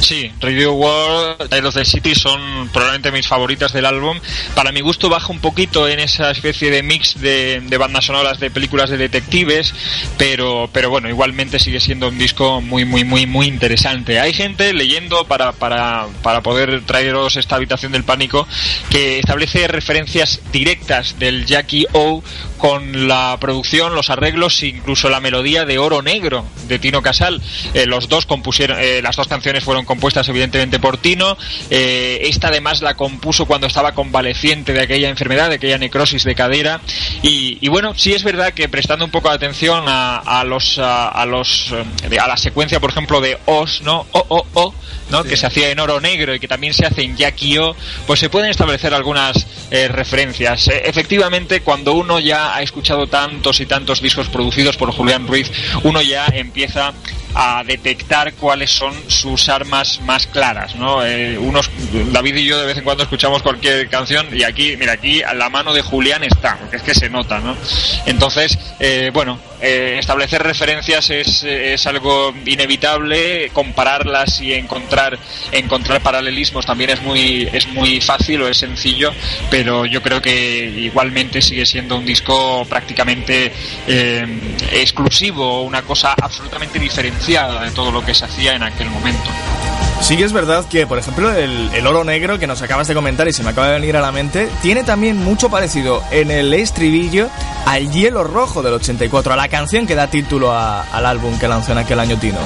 Sí, Radio World, Tale of the City son probablemente mis favoritas del álbum. Para mi gusto baja un poquito en esa especie de mix de, de bandas sonoras de películas de detectives, pero, pero bueno, igualmente sigue siendo un disco muy, muy, muy, muy interesante. Hay gente leyendo para, para, para poder traeros esta habitación del pánico que establece referencias directas del Jackie O con la producción, los arreglos e incluso la melodía de Oro Negro de Tino Casal. Eh, los dos compusieron, eh, las dos canciones fueron compuestas evidentemente por Tino. Eh, esta además la compuso cuando estaba convaleciente de aquella enfermedad, de aquella necrosis de cadera. Y, y bueno, sí es verdad que prestando un poco de atención a, a los a, a los eh, a la secuencia, por ejemplo, de Os, ¿no? O o o, ¿no? Que se hacía en oro negro y que también se hace en Jackie O, pues se pueden establecer algunas eh, referencias. Eh, efectivamente, cuando uno ya ha escuchado tantos y tantos discos producidos por Julián Ruiz, uno ya empieza a detectar cuáles son sus armas más claras, ¿no? Eh, unos, David y yo de vez en cuando escuchamos cualquier canción y aquí, mira, aquí a la mano de Julián está, porque es que se nota, ¿no? Entonces, eh, bueno, eh, establecer referencias es, es algo inevitable, compararlas y encontrar encontrar paralelismos también es muy es muy fácil o es sencillo, pero yo creo que igualmente sigue siendo un disco prácticamente eh, exclusivo, una cosa absolutamente diferenciada de todo lo que se hacía en aquel momento.
Sí que es verdad que, por ejemplo, el, oro negro que nos acabas de comentar y se me acaba de venir a la mente, tiene también mucho parecido en el estribillo al hielo rojo del 84, a la canción que da título al álbum que lanzó en aquel año Tino.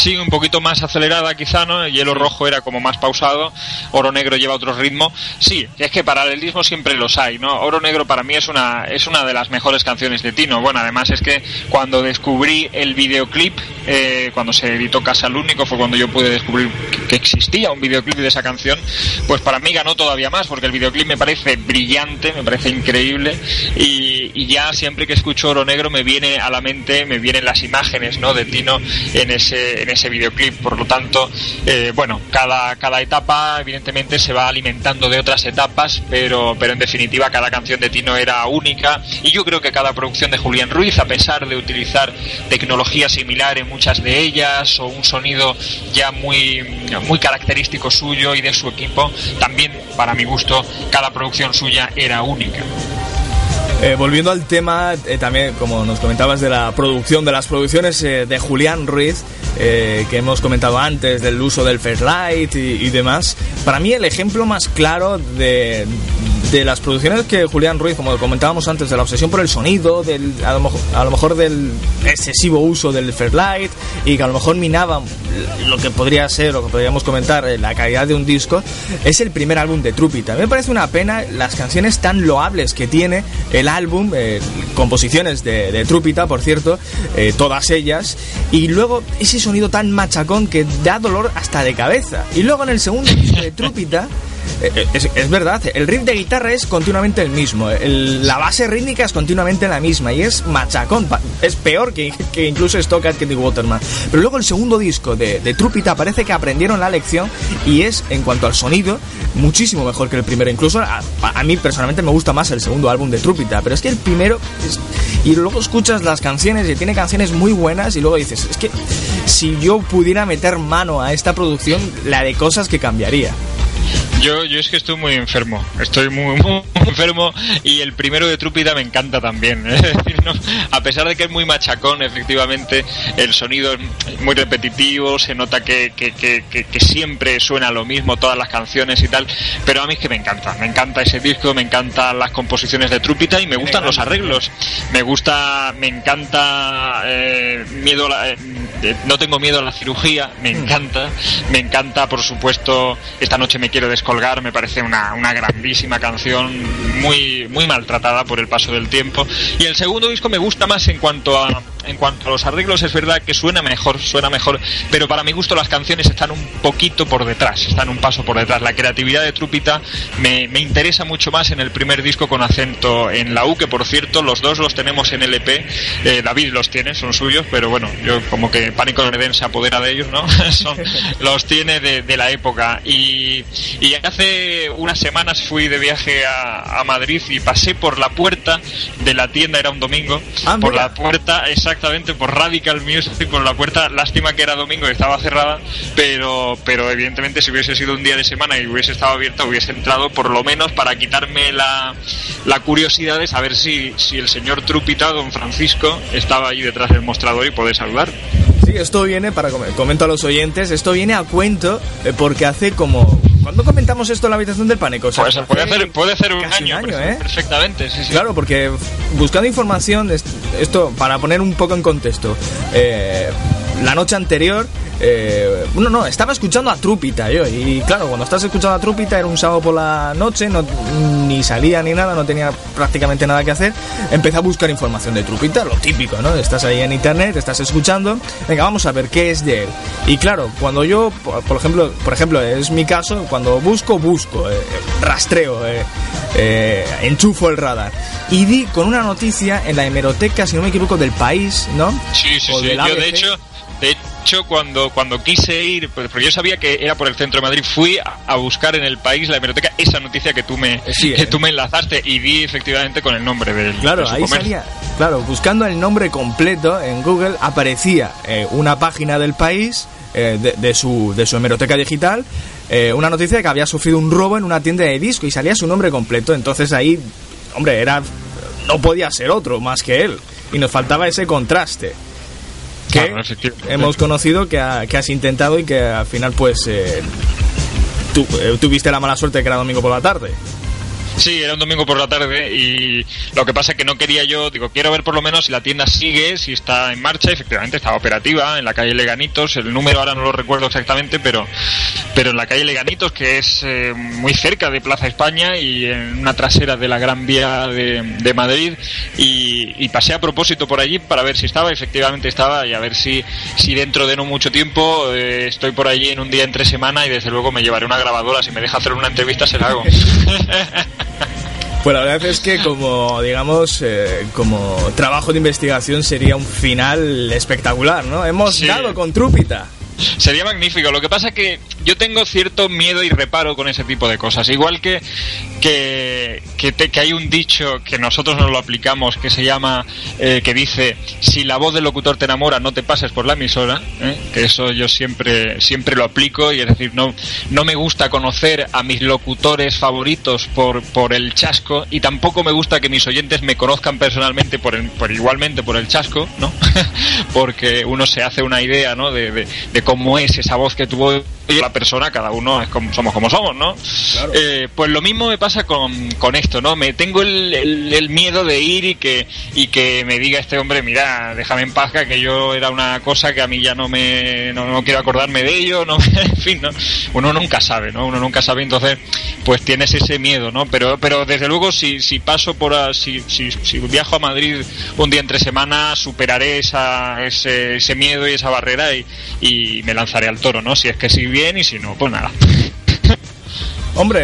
Sí, un poquito más acelerada quizá, ¿no? El hielo rojo era como más pausado, oro negro lleva otro ritmo. Sí, es que paralelismo siempre los hay, ¿no? Oro negro para mí es una, es una de las mejores canciones de Tino. Bueno, además es que cuando descubrí el videoclip, eh, cuando se editó Casa al Único, fue cuando yo pude descubrir que- que existía un videoclip de esa canción, pues para mí ganó todavía más, porque el videoclip me parece brillante, me parece increíble, y, y ya siempre que escucho Oro Negro me viene a la mente, me vienen las imágenes, ¿no? De Tino en ese, en ese videoclip, por lo tanto, eh, bueno, cada, cada etapa evidentemente se va alimentando de otras etapas, pero, pero en definitiva cada canción de Tino era única, y yo creo que cada producción de Julián Ruiz, a pesar de utilizar tecnología similar en muchas de ellas, o un sonido ya muy, muy característico suyo y de su equipo, también, para mi gusto, cada producción suya era única.
Eh, volviendo al tema, eh, también como nos comentabas de la producción, de las producciones de Julián Ruiz, eh, que hemos comentado antes, del uso del Fairlight y, y demás, para mí el ejemplo más claro de, de las producciones que Julián Ruiz, como comentábamos antes, de la obsesión por el sonido, del, a, lo, mejor- a lo mejor del excesivo uso del Fairlight y que a lo mejor minaba lo que podría ser, lo que podríamos comentar, eh, la calidad de un disco, es el primer álbum de Trupita. A mí me parece una pena las canciones tan loables que tiene el álbum, eh, composiciones de, de Trupita, por cierto, eh, todas ellas, y luego ese sonido tan machacón que da dolor hasta de cabeza. Y luego en el segundo disco <laughs> de Trupita, es, es verdad, el riff de guitarra es continuamente el mismo, la base rítmica es continuamente la misma y es machacón, es peor que, que incluso Stockard que The Waterman. Pero luego el segundo disco de, de Trupita parece que aprendieron la lección y es, en cuanto al sonido, muchísimo mejor que el primero. Incluso a, mí personalmente me gusta más el segundo álbum de Trupita, pero es que el primero... y luego escuchas las canciones y tiene canciones muy buenas y luego dices, es que si yo pudiera meter mano a esta producción, la de cosas que cambiaría.
Yo, yo es que estoy muy enfermo, estoy muy, <laughs> muy enfermo y el primero de Trúpida me encanta también. <laughs> Es decir, no, a pesar de que es muy machacón, efectivamente, el sonido es muy repetitivo, se nota que, que, que, que- que siempre suena lo mismo, todas las canciones y tal, pero a mí es que me encanta, me encanta ese disco, me encantan las composiciones de Trúpita y me gustan los arreglos, me gusta, me encanta eh, miedo, a la- eh, eh, no tengo miedo a la cirugía, me encanta, me encanta, por supuesto, esta noche me quiero me parece una, una grandísima canción, muy, muy maltratada por el paso del tiempo. Y el segundo disco me gusta más en cuanto a, en cuanto a los arreglos, es verdad que suena mejor, suena mejor, pero para mi gusto las canciones están un poquito por detrás, están un paso por detrás. La creatividad de Trupita me, me interesa mucho más en el primer disco con acento en la U, que por cierto, los dos los tenemos en LP, eh, David los tiene, son suyos, pero bueno, yo como que Pánico en Edén se apodera de ellos, ¿no? <laughs> Son- <laughs> los tiene de, de la época. Y, y hace unas semanas fui de viaje a, a Madrid y pasé por la puerta de la tienda, era un domingo,
Ah,
por
mira.
la puerta, exactamente, por Radical Music, por la puerta, lástima que era domingo y estaba cerrada, pero, pero evidentemente si hubiese sido un día de semana y hubiese estado abierta, hubiese entrado por lo menos para quitarme la, la curiosidad de saber si, si el señor Trupita, don Francisco, estaba ahí detrás del mostrador y poder saludar.
Sí, esto viene, para com- comento a los oyentes, esto viene a cuento eh, porque hace como... ¿Cuándo comentamos esto en la habitación del pánico? O sea,
Pues puede
hace
hacer, puede hacer un año,
un año, ¿eh?
perfectamente, sí, sí.
Claro, porque buscando información, est- esto para poner un poco en contexto, eh, la noche anterior, eh, bueno, no, estaba escuchando a Trupita yo, y claro, cuando estás escuchando a Trupita era un sábado por la noche, no, ni salía ni nada, no tenía prácticamente nada que hacer, empecé a buscar información de Trupita, lo típico, ¿no? Estás ahí en internet, estás escuchando, venga, vamos a ver qué es de él. Y claro, cuando yo, por ejemplo, por ejemplo, es mi caso, cuando busco, busco, eh, rastreo, eh, eh, enchufo el radar. Y di con una noticia en la hemeroteca, si no me equivoco, del país, ¿no?
Sí, sí,
O
sí. Yo, de hecho, de hecho cuando, cuando quise ir, pues, porque yo sabía que era por el centro de Madrid, fui a, buscar en el país, la hemeroteca, esa noticia que tú me,
Sí,
que
eh.
tú me enlazaste y vi efectivamente con el nombre del
Claro,
de
ahí salía. Claro, buscando el nombre completo en Google aparecía eh, una página del país eh, de, de su, de su hemeroteca digital, eh, una noticia de que había sufrido un robo en una tienda de disco y salía su nombre completo. Entonces ahí, hombre, era no podía ser otro más que él y nos faltaba ese contraste. que
Claro,
hemos conocido que, ha- que has intentado y que al final pues eh, tú, eh, tuviste la mala suerte de que era domingo por la tarde.
Sí, era un domingo por la tarde y lo que pasa es que no quería yo, digo, quiero ver por lo menos si la tienda sigue, si está en marcha, efectivamente estaba operativa en la calle Leganitos, el número ahora no lo recuerdo exactamente, pero, pero en la calle Leganitos, que es eh, muy cerca de Plaza España y en una trasera de la Gran Vía de, Madrid. Y, y pasé a propósito por allí para ver si estaba, efectivamente estaba y a ver si, si dentro de no mucho tiempo eh, estoy por allí en un día entre semana y desde luego me llevaré una grabadora, si me deja hacer una entrevista se la hago. <laughs>
Pues la verdad es que como, digamos, eh, como trabajo de investigación sería un final espectacular, ¿no? Hemos
Sí.
dado con Trúpita.
Sería magnífico. Lo que pasa es que yo tengo cierto miedo y reparo con ese tipo de cosas. Igual que que, que, te- que hay un dicho que nosotros nos lo aplicamos que se llama, eh, que dice, si la voz del locutor te enamora, no te pases por la emisora. ¿eh? Que eso yo siempre siempre lo aplico y es decir, no no me gusta conocer a mis locutores favoritos por por el chasco y tampoco me gusta que mis oyentes me conozcan personalmente por, el- por igualmente por el chasco, ¿no? <laughs> Porque uno se hace una idea, ¿no? De, de, de cómo es esa voz que tuvo la persona, cada uno es como, somos como somos, ¿no? Eh, pues lo mismo me pasa con, con esto, ¿no? Me tengo el, el- el miedo de ir y que, y que me diga este hombre, mira, déjame en paz, que yo era una cosa que a mí ya no me, no, no quiero acordarme de ello, no, <laughs> en fin, ¿no? Uno nunca sabe, ¿no? Uno nunca sabe, entonces, pues tienes ese miedo, ¿no? Pero, pero desde luego, si, si paso por, a- si, si, si viajo a Madrid un día entre semana, superaré esa, ese, ese miedo y esa barrera y, y me lanzaré al toro, ¿no? Si es que sí bien y si no, pues nada. <laughs>
Hombre,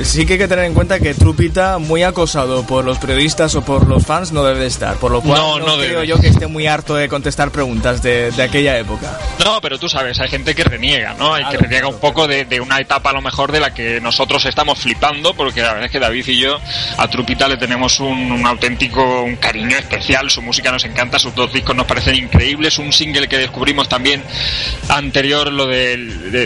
eh, sí que hay que tener en cuenta que Trupita, muy acosado por los periodistas o por los fans, no debe de estar. Por lo cual
No,
no,
no
creo
debe.
yo que esté muy harto de contestar preguntas de, de aquella época.
No, pero tú sabes, hay gente que reniega, ¿no? Hay que
Claro,
reniega un poco de, de una etapa a lo mejor de la que nosotros estamos flipando, porque la verdad es que David y yo a Trupita le tenemos un, un auténtico un cariño especial, su música nos encanta, sus dos discos nos parecen increíbles, un single que descubrimos también anterior, lo de,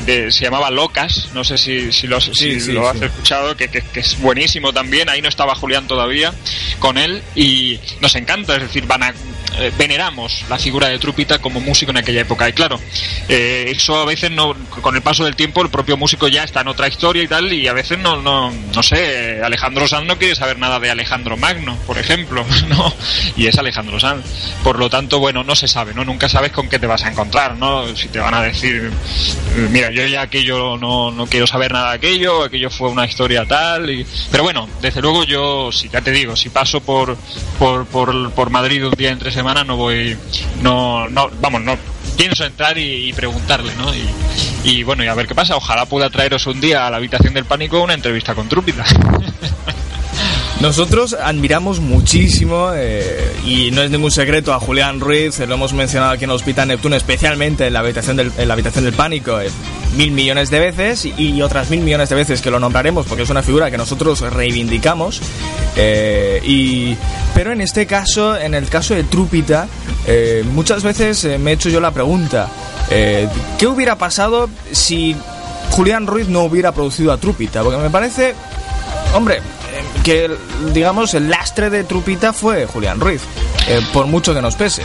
de- se llamaba Locas, no sé si, si, lo, si
Sí,
lo has escuchado, que, que- que es buenísimo también, ahí no estaba Julián todavía con él y nos encanta, es decir, van a, eh, veneramos la figura de Trupita como músico en aquella época y claro, eh, eso a veces no, con el paso del tiempo el propio músico ya está en otra historia y tal y a veces no, no, no sé, Alejandro Sanz no quiere saber nada de Alejandro Magno, por ejemplo, <laughs> no, y es Alejandro Sanz, por lo tanto, bueno, no se sabe, ¿no? Nunca sabes con qué te vas a encontrar, ¿no? Si te van a decir, eh, mira, yo ya aquello no, no quiero saber nada de aquello, aquello fue una historia tal, y... pero bueno, desde luego yo, si ya te digo, si paso por, por, por, por Madrid un día entre semana, no voy, no, no, vamos, no, pienso entrar y, preguntarle, ¿no? Y, y bueno, y a ver qué pasa, ojalá pueda traeros un día a la habitación del pánico una entrevista con Trúpita. <laughs>
Nosotros admiramos muchísimo, eh, y no es ningún secreto, a Julián Ruiz, eh, lo hemos mencionado aquí en el Hospital Neptuno, especialmente en la habitación del, en la habitación del pánico, eh, mil millones de veces, y, otras mil millones de veces que lo nombraremos, porque es una figura que nosotros reivindicamos. eh, y, pero en este caso, en el caso de Trúpita, muchas veces me he hecho yo la pregunta, ¿qué hubiera pasado si Julián Ruiz no hubiera producido a Trúpita? Porque me parece Hombre, que digamos el lastre de Trupita fue Julián Ruiz, eh, por mucho que nos pese.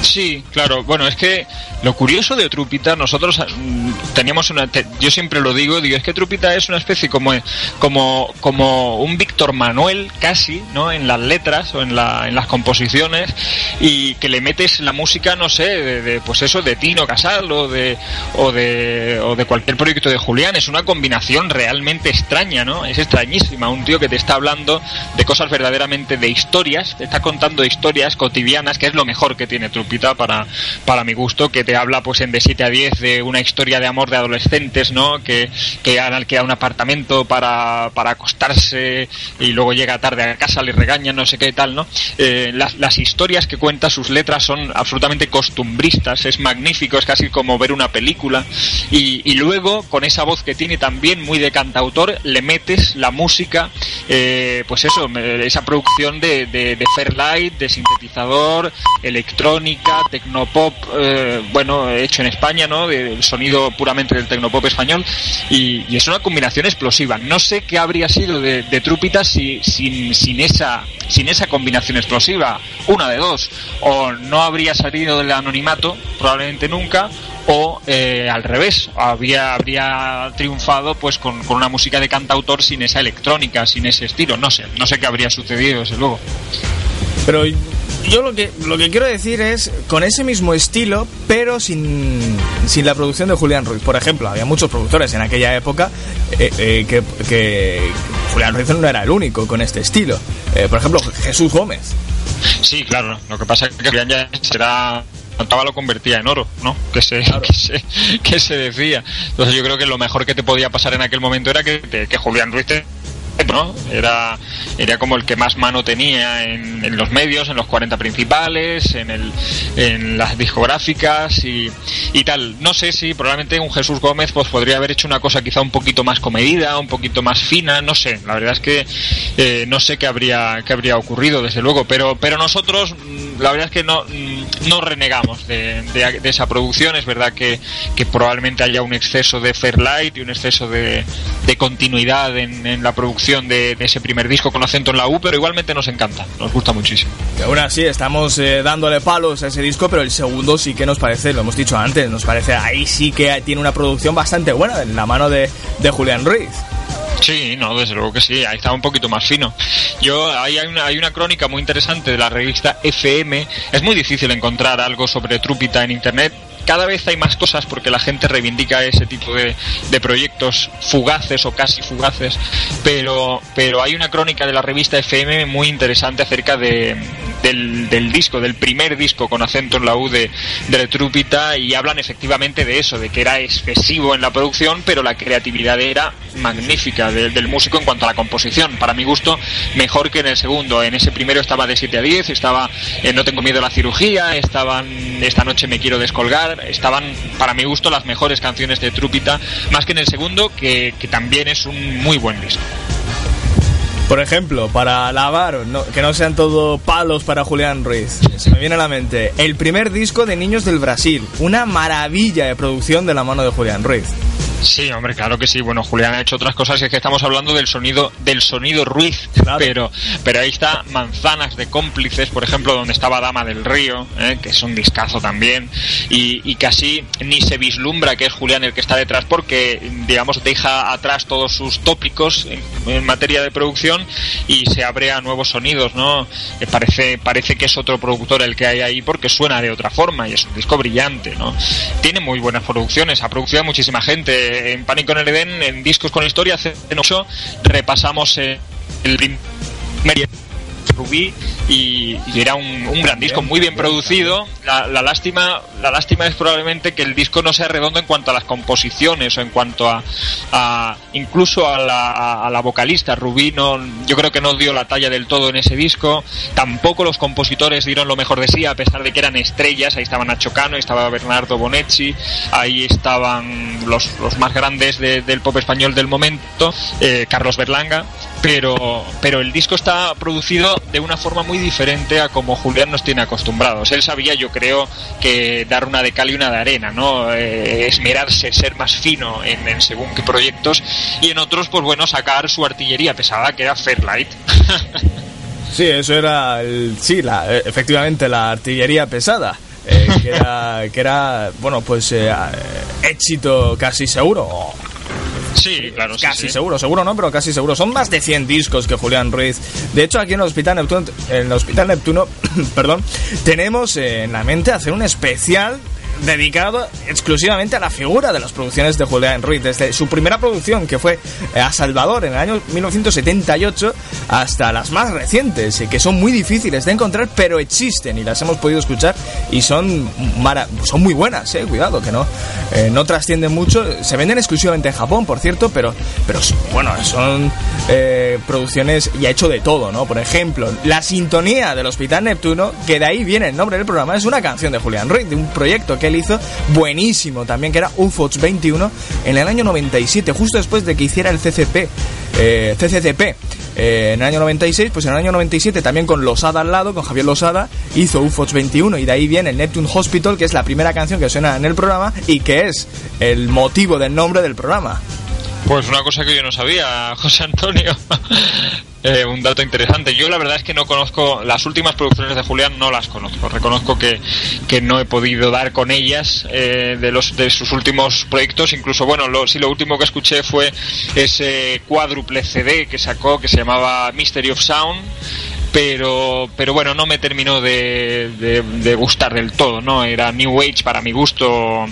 Sí, claro. Bueno, es que lo curioso de Trupita, nosotros mm, teníamos una. te- yo siempre lo digo, digo, es que Trupita es una especie como, como, como un Víctor Manuel, casi, ¿no? En las letras o en, la, en las composiciones, y que le metes la música, no sé, de, pues eso, de Tino Casal o de, o, de, o de cualquier proyecto de Julián. Es una combinación realmente extraña, ¿no? Es extrañísima. Un tío que te está hablando de cosas verdaderamente de historias, te está contando historias cotidianas, que es lo mejor que tiene Trupita para, para mi gusto, que te habla pues en de 7 a 10 de una historia de amor de adolescentes, ¿no? Que, que han alquilado un apartamento para, para acostarse y luego llega tarde a casa, le regañan, no sé qué tal, ¿no? Eh, las, las historias que cuenta, sus letras son absolutamente costumbristas, es magnífico, es casi como ver una película y, y luego con esa voz que tiene también muy de cantautor, le metes la música, eh, pues eso, esa producción de, de, de Fairlight, de sintetizador, electrónica, tecnopop, eh, bueno, hecho en España, ¿no? Del sonido puramente del tecnopop español y, y es una combinación explosiva. No sé qué habría sido de, de Trúpita si, sin, sin, esa, sin esa combinación explosiva. Una de dos. O no habría salido del anonimato, probablemente nunca, o eh, al revés, habría, habría triunfado pues con, con una música de cantautor sin esa electrónica, sin ese estilo. No sé, no sé qué habría sucedido, desde luego.
Pero yo lo que, lo que quiero decir es con ese mismo estilo, pero sin, sin la producción de Julián Ruiz. Por ejemplo, había muchos productores en aquella época eh, eh, que, que Julián Ruiz no era el único con este estilo. Eh, por ejemplo, Jesús Gómez.
Sí, claro. Lo que pasa es que Julián ya será cantaba lo convertía en oro, ¿no? Que se, <laughs> que se, que se decía. Entonces yo creo que lo mejor que te podía pasar en aquel momento era que, te- que Julián Ruiz te- ¿no? Era, era como el que más mano tenía en, en los medios, en los 40 principales, en, el, en las discográficas y, y tal. No sé si probablemente un Jesús Gómez pues podría haber hecho una cosa quizá un poquito más comedida, un poquito más fina, no sé. La verdad es que eh, no sé qué habría, qué habría ocurrido, desde luego. Pero, pero nosotros, mm, la verdad es que no, mm, no renegamos de, de- de esa producción. Es verdad que, que probablemente haya un exceso de Fairlight y un exceso de, de continuidad en, en la producción de, de ese primer disco con acento en la U, pero igualmente nos encanta, nos gusta muchísimo.
Que aún así estamos eh, dándole palos a ese disco, pero el segundo sí que nos parece, lo hemos dicho antes, nos parece ahí sí que tiene una producción bastante buena en la mano de, de Julián Ruiz.
Sí, no, desde luego que sí, ahí está un poquito más fino. Yo, ahí hay una, hay una crónica muy interesante de la revista FM. Es muy difícil encontrar algo sobre Trúpita en internet. Cada vez hay más cosas porque la gente reivindica ese tipo de, proyectos fugaces o casi fugaces, pero, pero hay una crónica de la revista FM muy interesante acerca de, del, disco, del primer disco con acento en la U de, de Trúpita y hablan efectivamente de eso, de que era excesivo en la producción, pero la creatividad era magnífica de- del músico en cuanto a la composición. Para mi gusto, mejor que en el segundo. En ese primero estaba de 7 a 10, estaba No tengo miedo a la cirugía, estaban Esta noche me quiero descolgar, estaban para mi gusto las mejores canciones de Trúpita, más que en el segundo, que, que también es un muy buen disco.
Por ejemplo, para lavar, no- que no sean todo palos para Julián Ruiz. Se me viene a la mente el primer disco de Niños del Brasil, una maravilla de producción de la mano de Julián Ruiz.
Sí, hombre, claro que sí. Bueno, Julián ha hecho otras cosas y es que estamos hablando del sonido del sonido Ruiz, pero pero ahí está Manzanas de cómplices, por ejemplo, donde estaba Dama del Río, ¿eh? que es un discazo también y, y casi ni se vislumbra que es Julián el que está detrás porque digamos deja atrás todos sus tópicos en, en materia de producción y se abre a nuevos sonidos, ¿no? Eh, parece parece que es otro productor el que hay ahí porque suena de otra forma y es un disco brillante, ¿no? Tiene muy buenas producciones, ha producido a muchísima gente. En Pánico en el Edén, en Discos con Historia, hace ocho, repasamos eh, el primer Rubí y, y era un, un gran disco muy bien producido. la, la lástima la lástima es probablemente que el disco no sea redondo en cuanto a las composiciones o en cuanto a, a- incluso a la, a- a la vocalista. Rubí no, yo creo que no dio la talla del todo en ese disco. Tampoco los compositores dieron lo mejor de sí a pesar de que eran estrellas. Ahí estaba Nacho Cano estaba Bernardo Bonetti ahí estaban los, los más grandes de- del pop español del momento eh, Carlos Berlanga pero, pero el disco está producido de una forma muy diferente a como Julián nos tiene acostumbrados. Él sabía, yo creo, que dar una de cal y una de arena, ¿no? Eh, esmerarse, ser más fino en, en según qué proyectos y en otros, pues bueno, sacar su artillería pesada, que era Fairlight. <laughs>
Sí, eso era, el- sí, la, eh, efectivamente la artillería pesada. eh, que, era, que era, bueno, pues eh, eh, éxito casi seguro.
Sí, claro, sí,
Casi
sí.
seguro, seguro no, pero casi seguro. Son más de 100 discos que Julián Ruiz. De hecho, aquí en el Hospital Neptuno, en el Hospital Neptuno <clears throat> perdón, tenemos en la mente hacer un especial dedicado exclusivamente a la figura de las producciones de Julián Ruiz. Desde su primera producción, que fue eh, A Salvador en el año 1978, hasta las más recientes, que son muy difíciles de encontrar, pero existen y las hemos podido escuchar y son, son muy buenas, eh, cuidado, que no, eh, no trascienden mucho. Se venden exclusivamente en Japón, por cierto, pero, pero bueno, son eh, producciones y ha hecho de todo, ¿no? Por ejemplo, la sintonía del Hospital Neptuno, que de ahí viene el nombre del programa, es una canción de Julián Ruiz, de un proyecto que él hizo buenísimo también, que era UFOX 21, en el año 97, justo después de que hiciera el CCP, eh, CCCP. eh, en el año 96, pues en el año 97 también con Losada al lado, con Javier Losada, hizo UFOX 21 y de ahí viene el Neptune Hospital, que es la primera canción que suena en el programa y que es el motivo del nombre del programa.
Pues una cosa que yo no sabía, José Antonio. Eh, un dato interesante. Yo la verdad es que no conozco las últimas producciones de Julián, no las conozco. Reconozco que, que no he podido dar con ellas eh, de los de sus últimos proyectos. Incluso, bueno, lo, sí, lo último que escuché fue ese cuádruple CD que sacó que se llamaba Mystery of Sound. Pero, pero bueno, no me terminó de, de- de gustar del todo, ¿no? Era New Age para mi gusto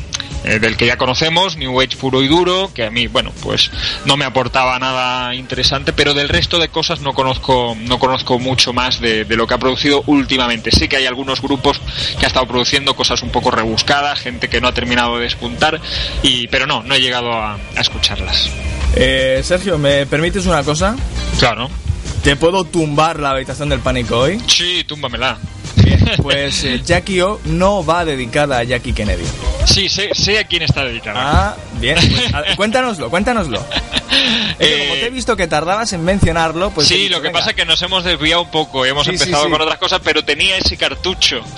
eh, del que ya conocemos, New Age puro y duro, que a mí, bueno, pues no me aportaba nada interesante, pero del resto de cosas no conozco, no conozco mucho más de, de lo que ha producido últimamente. Sí que hay algunos grupos que ha estado produciendo cosas un poco rebuscadas, gente que no ha terminado de despuntar, y, pero no, no he llegado a, a escucharlas.
Eh, Sergio, ¿me permites una cosa?
Claro.
¿Te puedo tumbar la habitación del pánico hoy?
Sí, túmbamela.
Pues eh, Jackie O no va dedicada a Jackie Kennedy.
Sí, sé, sé a quién está dedicada.
Ah, bien. Pues, a- cuéntanoslo, cuéntanos Como te he visto que tardabas en mencionarlo, pues...
Eh, sí,
dicho,
lo que
venga.
pasa es que nos hemos desviado un poco, hemos
Sí, sí,
empezado
sí.
con otras cosas, pero tenía ese cartucho. <laughs>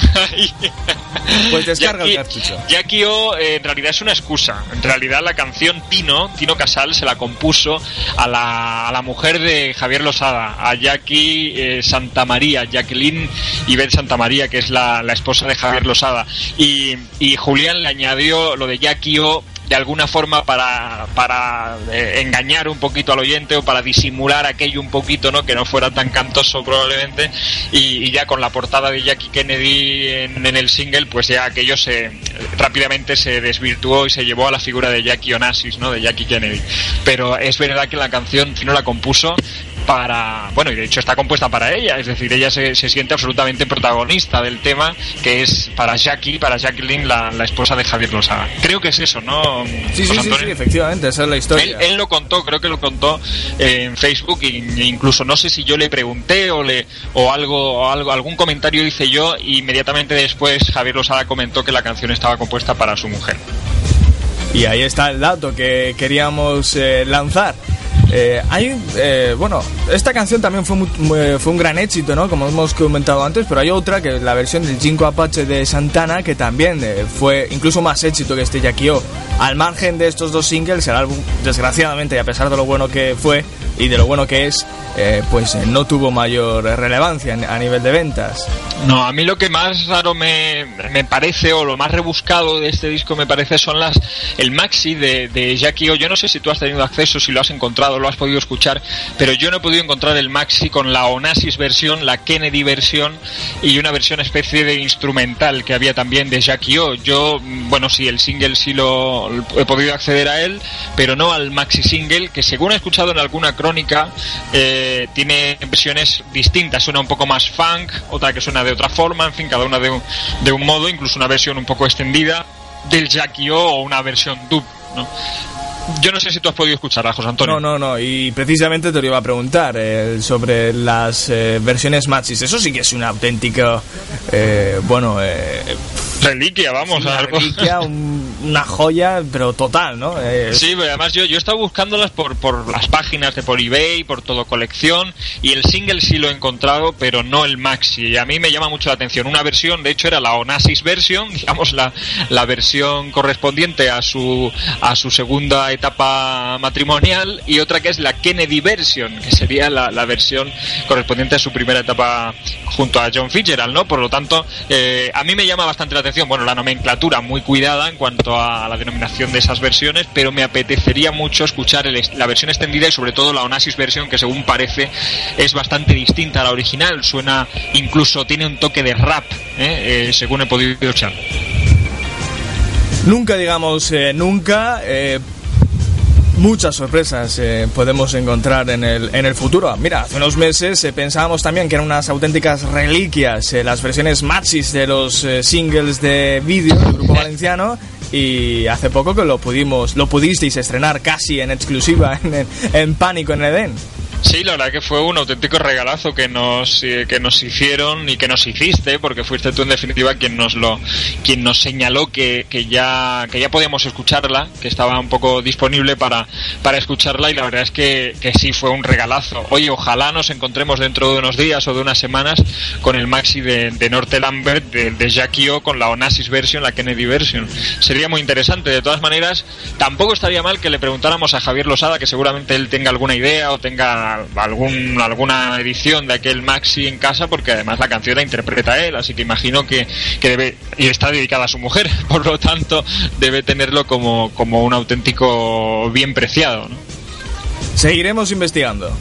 Pues descarga el
Jackie-
cartucho.
Jackie O eh, en realidad es una excusa. En realidad la canción Tino, Tino Casal, se la compuso a la, a la mujer de Javier Losada, a Jackie eh, Santamaría, Jacqueline Ibet Santamaría, que es la, la esposa de Javier Losada. Y, y Julián le añadió lo de Jackie O de alguna forma para, para eh, engañar un poquito al oyente o para disimular aquello un poquito, ¿no? Que no fuera tan cantoso probablemente. Y, ya con la portada de Jackie Kennedy en, en el single, pues ya aquello se rápidamente se desvirtuó y se llevó a la figura de Jackie Onassis, ¿no? De Jackie Kennedy. Pero es verdad que la canción no la compuso para bueno y de hecho está compuesta para ella es decir ella se, se siente absolutamente protagonista del tema que es para Jackie para Jacqueline la, la esposa de Javier Losada creo que es eso no
Sí, sí, sí, sí, efectivamente, esa es la
Él,
historia.
él lo contó, creo que lo contó en Facebook e incluso no sé si yo le pregunté o le o algo o algo algún comentario hice yo y inmediatamente después Javier Losada comentó que la canción estaba compuesta para su mujer.
Y ahí está el dato que queríamos eh, lanzar. Eh, hay, eh, bueno, esta canción también fue, fue un gran éxito, ¿no? Como hemos comentado antes, pero hay otra que es la versión del Jinko Apache de Santana que también eh, fue incluso más éxito que este Jackie O. Al margen de estos dos singles, el álbum, desgraciadamente, y a pesar de lo bueno que fue y de lo bueno que es, eh, pues eh, no tuvo mayor relevancia a nivel de ventas.
No, a mí lo que más raro me, me parece, o lo más rebuscado de este disco me parece, son las el maxi de, de Jackie O. Yo no sé si tú has tenido acceso, si lo has encontrado, lo has podido escuchar, pero yo no he podido encontrar el maxi con la Onassis versión, la Kennedy versión y una versión especie de instrumental que había también de Jackie O. Yo, bueno, sí, el single sí lo he podido acceder a él, pero no al maxi single, que según he escuchado en alguna eh, tiene versiones distintas. Una un poco más funk, otra que suena de otra forma, en fin, cada una de un, de un modo, incluso una versión un poco extendida del Jackie O una versión dub. Yo no sé si tú has podido escuchar a José Antonio.
No, no, no. Y precisamente te lo iba a preguntar eh, sobre las eh, versiones maxis. Eso sí que es una auténtica, eh, bueno, eh,
Reliquia, vamos
una
algo.
reliquia, un- una joya, pero total, ¿no? Eh,
Sí, pero además yo, yo he estado buscándolas por, por las páginas de por eBay, por todo colección, y el single sí lo he encontrado, pero no el maxi. Y a mí me llama mucho la atención. Una versión, de hecho, era la Onassis version, <laughs> digamos la, la versión correspondiente a su, a su segunda etapa matrimonial, y otra que es la Kennedy version, que sería la, versión correspondiente a su primera etapa junto a John Fitzgerald, ¿no? Por lo tanto, eh, a mí me llama bastante la atención, bueno, la nomenclatura muy cuidada en cuanto a la denominación de esas versiones, pero me apetecería mucho escuchar el la versión extendida y sobre todo la Onassis versión, que según parece es bastante distinta a la original, suena, incluso tiene un toque de rap, ¿eh? Eh, según he podido escuchar.
Nunca digamos nunca. Muchas sorpresas eh, podemos encontrar en el, en el futuro. Mira, hace unos meses eh, pensábamos también que eran unas auténticas reliquias eh, las versiones maxis de los eh, singles de vídeo del grupo valenciano. Y hace poco que lo pudimos, lo pudisteis estrenar casi en exclusiva <laughs> en, en- en Pánico en Edén.
Sí, la verdad que fue un auténtico regalazo que nos eh, que nos hicieron y que nos hiciste, porque fuiste tú en definitiva quien nos lo quien nos señaló que, que ya que ya podíamos escucharla, que estaba un poco disponible para para escucharla y la verdad es que, que sí fue un regalazo. Oye, ojalá nos encontremos dentro de unos días o de unas semanas con el maxi de, de Norte Lambert de, de Jackie O con la Onassis version, la Kennedy version. Sería muy interesante. De todas maneras, tampoco estaría mal que le preguntáramos a Javier Losada, que seguramente él tenga alguna idea o tenga algún, alguna edición de aquel maxi en casa, porque además la canción la interpreta él, así que imagino que, que debe, y está dedicada a su mujer, <laughs> por lo tanto debe tenerlo como, como un auténtico bien preciado. ¿no?
Seguiremos investigando.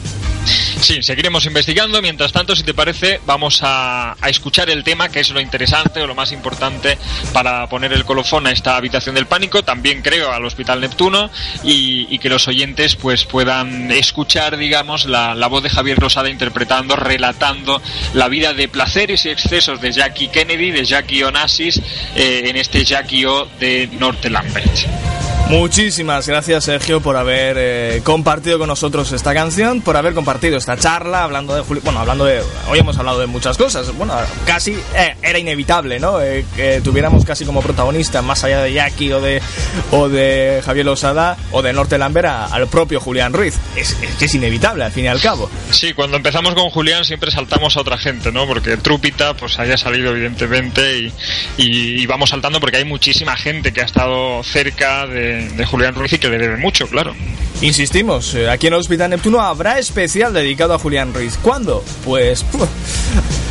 Sí, seguiremos investigando. Mientras tanto, si te parece, vamos a, escuchar el tema, que es lo interesante o lo más importante para poner el colofón a esta habitación del pánico. También creo al Hospital Neptuno y, que los oyentes pues puedan escuchar, digamos, la, la, voz de Javier Rosada interpretando, relatando la vida de placeres y excesos de Jackie Kennedy, de Jackie Onassis, eh, en este Jackie O de Norte Lambert.
Muchísimas gracias Sergio por haber eh, compartido con nosotros esta canción, por haber compartido esta charla hablando de Julio, bueno, hablando de hoy hemos hablado de muchas cosas, bueno, casi eh, era inevitable, ¿no? Eh, que tuviéramos casi como protagonista más allá de Jackie o de o de Javier Losada o de Norte Lambert a, al propio Julián Ruiz. Es, es, es inevitable al fin y al cabo.
Sí, cuando empezamos con Julián siempre saltamos a otra gente, ¿no? Porque Trúpita pues haya salido evidentemente y, y vamos saltando porque hay muchísima gente que ha estado cerca de de Julián Ruiz y que le debe mucho, claro.
Insistimos, eh, aquí en el Hospital Neptuno habrá especial dedicado a Julián Ruiz. ¿Cuándo? Pues... <laughs>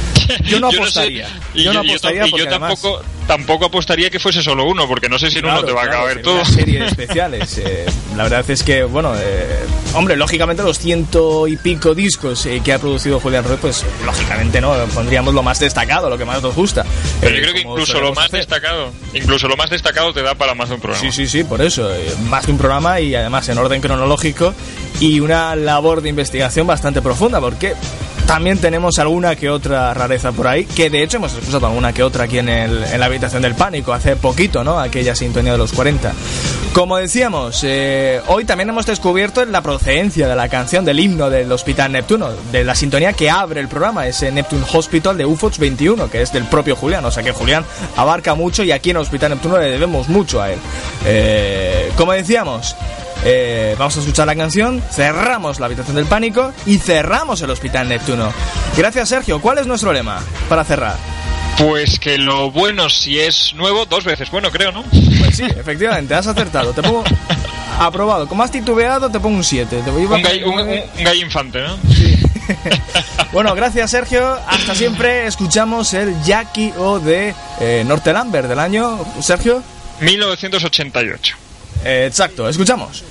Yo no apostaría. <laughs>
yo, no sé, y yo, apostaría tampoco, además... tampoco apostaría que fuese solo uno, porque no sé si en
claro,
uno te va
claro,
a caber todo.
Una serie de <laughs> especiales. eh, la verdad es que, bueno, eh, hombre, lógicamente los ciento y pico discos eh, que ha producido Julián Ruiz, pues lógicamente no pondríamos lo más destacado, lo que más nos gusta.
Pero yo creo que incluso lo más hacer. destacado, incluso lo más destacado te da para más de un programa.
Sí, sí, sí, por eso, eh, más de un programa y además en orden cronológico y una labor de investigación bastante profunda, porque también tenemos alguna que otra rareza por ahí, que de hecho hemos escuchado alguna que otra aquí en, el, en la habitación del pánico, hace poquito, ¿no? Aquella sintonía de los 40. Como decíamos, eh, hoy también hemos descubierto la procedencia de la canción del himno del Hospital Neptuno, de la sintonía que abre el programa, ese Neptune Hospital de UFOX 21, que es del propio Julián, o sea que Julián abarca mucho y aquí en el Hospital Neptuno le debemos mucho a él. Eh, como decíamos, eh, vamos a escuchar la canción, cerramos la habitación del pánico y cerramos el Hospital Neptuno. Gracias Sergio, ¿cuál es nuestro lema para cerrar?
Pues que lo bueno si es nuevo, dos veces bueno creo, ¿no?
Pues sí, efectivamente, has acertado. Te pongo aprobado. Como has titubeado, te pongo un 7. Te voy a
un, gall, un, un, infante, ¿no?
Sí. <laughs> bueno, gracias Sergio. Hasta siempre escuchamos el Jackie O de eh, Norte Lambert del año, Sergio.
1988.
Eh, exacto, escuchamos.